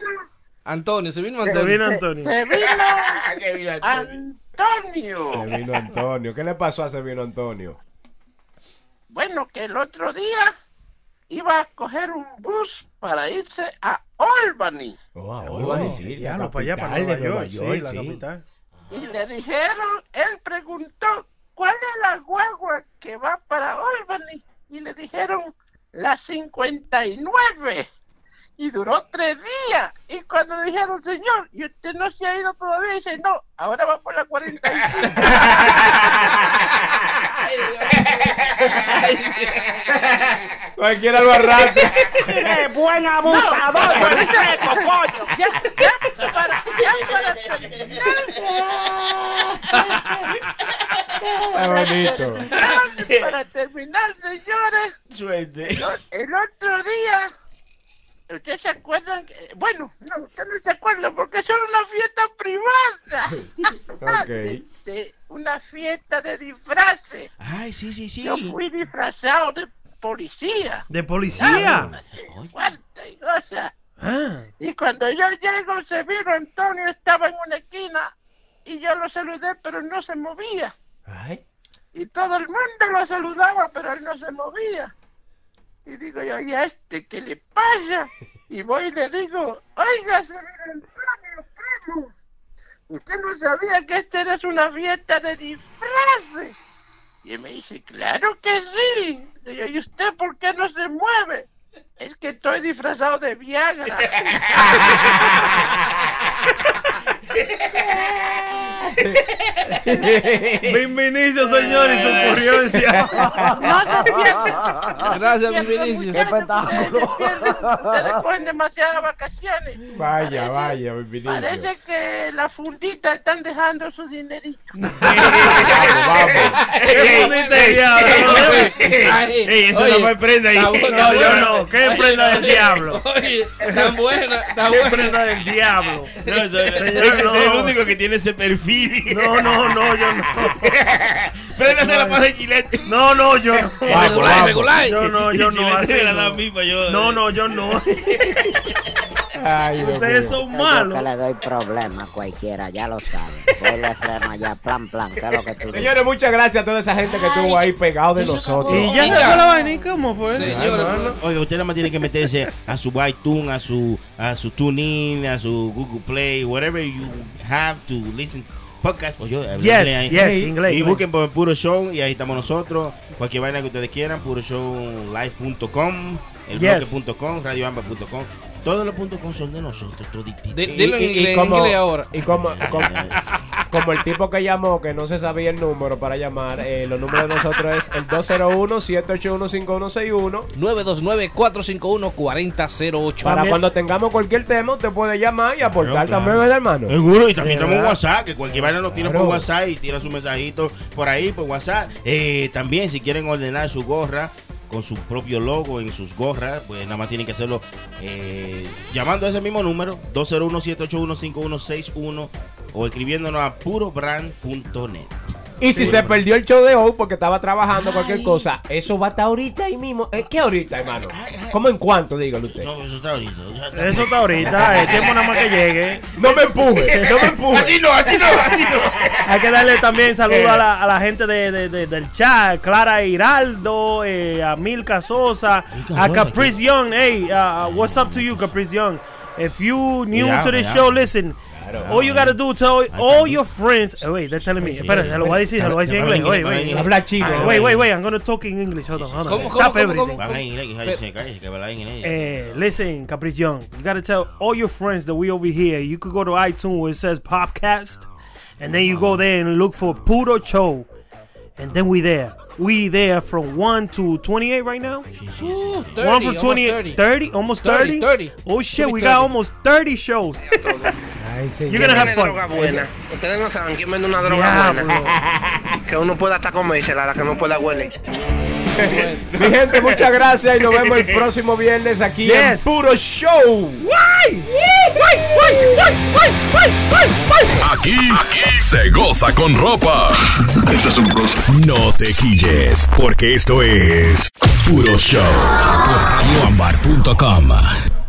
Antonio, se vino se, Antonio. vino se- Antonio. se vino Antonio. Antonio. Se vino Antonio. ¿Qué le pasó a se vino Antonio? Bueno, que el otro día iba a coger un bus para irse a Albany. Oh, a Oh, Albany, sí, la diablo, para allá, para Nueva Nueva York, sí, York, la sí. capital. Y le dijeron, él preguntó, ¿cuál es la guagua que va para Albany? Y le dijeron, la 59. Y duró tres días. Y cuando le dijeron, señor, ¿y usted no se ha ido todavía? Dice, no, ahora va por la 45. Cualquiera lo arrastra. ¡Qué buen abusador! No, coño! ya, ya, para, ya para terminar. Está bonito. Para terminar, señores, Suerte. el otro día, ¿ustedes se acuerdan? Que, bueno, no, ustedes no se acuerdan porque era una fiesta privada. Ok. De- de una fiesta de disfraces. Ay, sí, sí, sí. Yo fui disfrazado de policía. ¿De policía? Fuerte y cosa. Ah, Y cuando yo llego, se vino Antonio, estaba en una esquina y yo lo saludé, pero no se movía. Ay. Y todo el mundo lo saludaba, pero él no se movía. Y digo yo, ¿y a este qué le pasa? Y voy y le digo, oiga, se vino Antonio, primo. Usted no sabía que esta era una fiesta de disfraces. Y me dice, claro que sí. Digo, ¿y usted por qué no se mueve? Es que estoy disfrazado de Viagra. Buen Vinicio, señor, y su ocurrencia. Gracias, pierdan, Vinicio. muchachos, Ustedes cogen demasiadas vacaciones. Vaya, vaya, Vinicio. Parece que la fundita están dejando su dinerito. Vamos, vamos. ¿Qué fundita de diablo? Ey, eso oye, no bu- está No, yo no. ¿Qué prenda del diablo? Oye, tan buena, tan ¿Qué buena. prenda del diablo? No, Señor, no. es el único que tiene ese perfil. No, no, no, yo no. Préndase la paz de Chilete. No, no, yo no. Regular, regular. Yo no, yo no. Pa' yo- No, no, yo no. Ay, Ustedes son Yo malos. que le doy problema a cualquiera, ya lo saben. Allá, plan, plan, ¿qué es lo que tú dices? Señores, muchas gracias a toda esa gente que estuvo ahí pegado de nosotros. Y ya se fue la vaina, ¿y cómo fue? Señores, Oiga, usted nada más tiene que meterse a su iTunes, a su, a su TuneIn, a su Google Play, whatever you have to listen podcast. Pues yo, hablé Yes, inglés ahí. yes, inglés, Y busquen por Puro Show y ahí estamos nosotros. Cualquier vaina que ustedes quieran, puroshowlive.com, Yes. elbloque.com, radioamba.com. Todos los puntos com son de nosotros, todititos. Di- Dilo en inglés, en como, inglés ahora. y como, como, como el tipo que llamó que no se sabía el número para llamar, eh, los números de nosotros es el 201-781-5161. 929-451-4008. Para También- cuando tengamos cualquier tema, usted puede llamar y aportar Claro, claro. también, ¿verdad, hermano? Seguro, y también De estamos en. WhatsApp, que cualquier vaina nos tira Claro. por WhatsApp y tira su mensajito por ahí, por WhatsApp. Eh, también, si quieren ordenar su gorra con su propio logo en sus gorras, pues nada más tienen que hacerlo eh, llamando a ese mismo número, 201-781-5161 o escribiéndonos a purobrand.net. Y si se perdió el show de hoy porque estaba trabajando cualquier cosa, eso va a estar ahorita ahí mismo. Eh, ¿Qué ahorita, hermano? ¿Cómo en cuánto? Dígalo usted. No, eso está ahorita. Eso está ahorita, el tiempo nada más que llegue. No me empuje, no me empuje. Así no, así no, así no. Hay que darle también saludos a la, a la gente de, de- de- del chat, Clara Hiraldo, eh, a Milka Sosa, a Caprice Young. Hey, uh, what's up to you, Caprice Young? If you new to this cuidado. show, listen. All you gotta do tell all your friends. eh, wait, they're telling me. Espera, se lo voy a decir, se lo voy a decir en inglés. Wait, wait, Habla chino. Ah, wait, wait, wait. I'm gonna talk in English. Hold on, hold on. Stop everything. cómo, Van en inglés, que cállese, cállese, que habla en inglés. Eh, listen, Caprice Young, you gotta tell all your friends that we over here. You could go to iTunes where it says podcast, and then you go there and look for Puro Show, and then we there. We there from 1 to 28 right now? Uh, 30, 1 from almost 30. 30, almost 30? 30, 30. Oh shit, Could be we got almost 30 shows. Ay, señor. You're gonna have fun. droga buena. Ustedes no saben quién vende una droga Diablo. buena. Que uno pueda hasta comérsela, la que no pueda huele. Mi gente, muchas gracias y nos vemos el próximo viernes aquí en Yes. Puro Show. Aquí, aquí se goza con ropa. No te quilles, porque esto es Puro show por radioambar.com.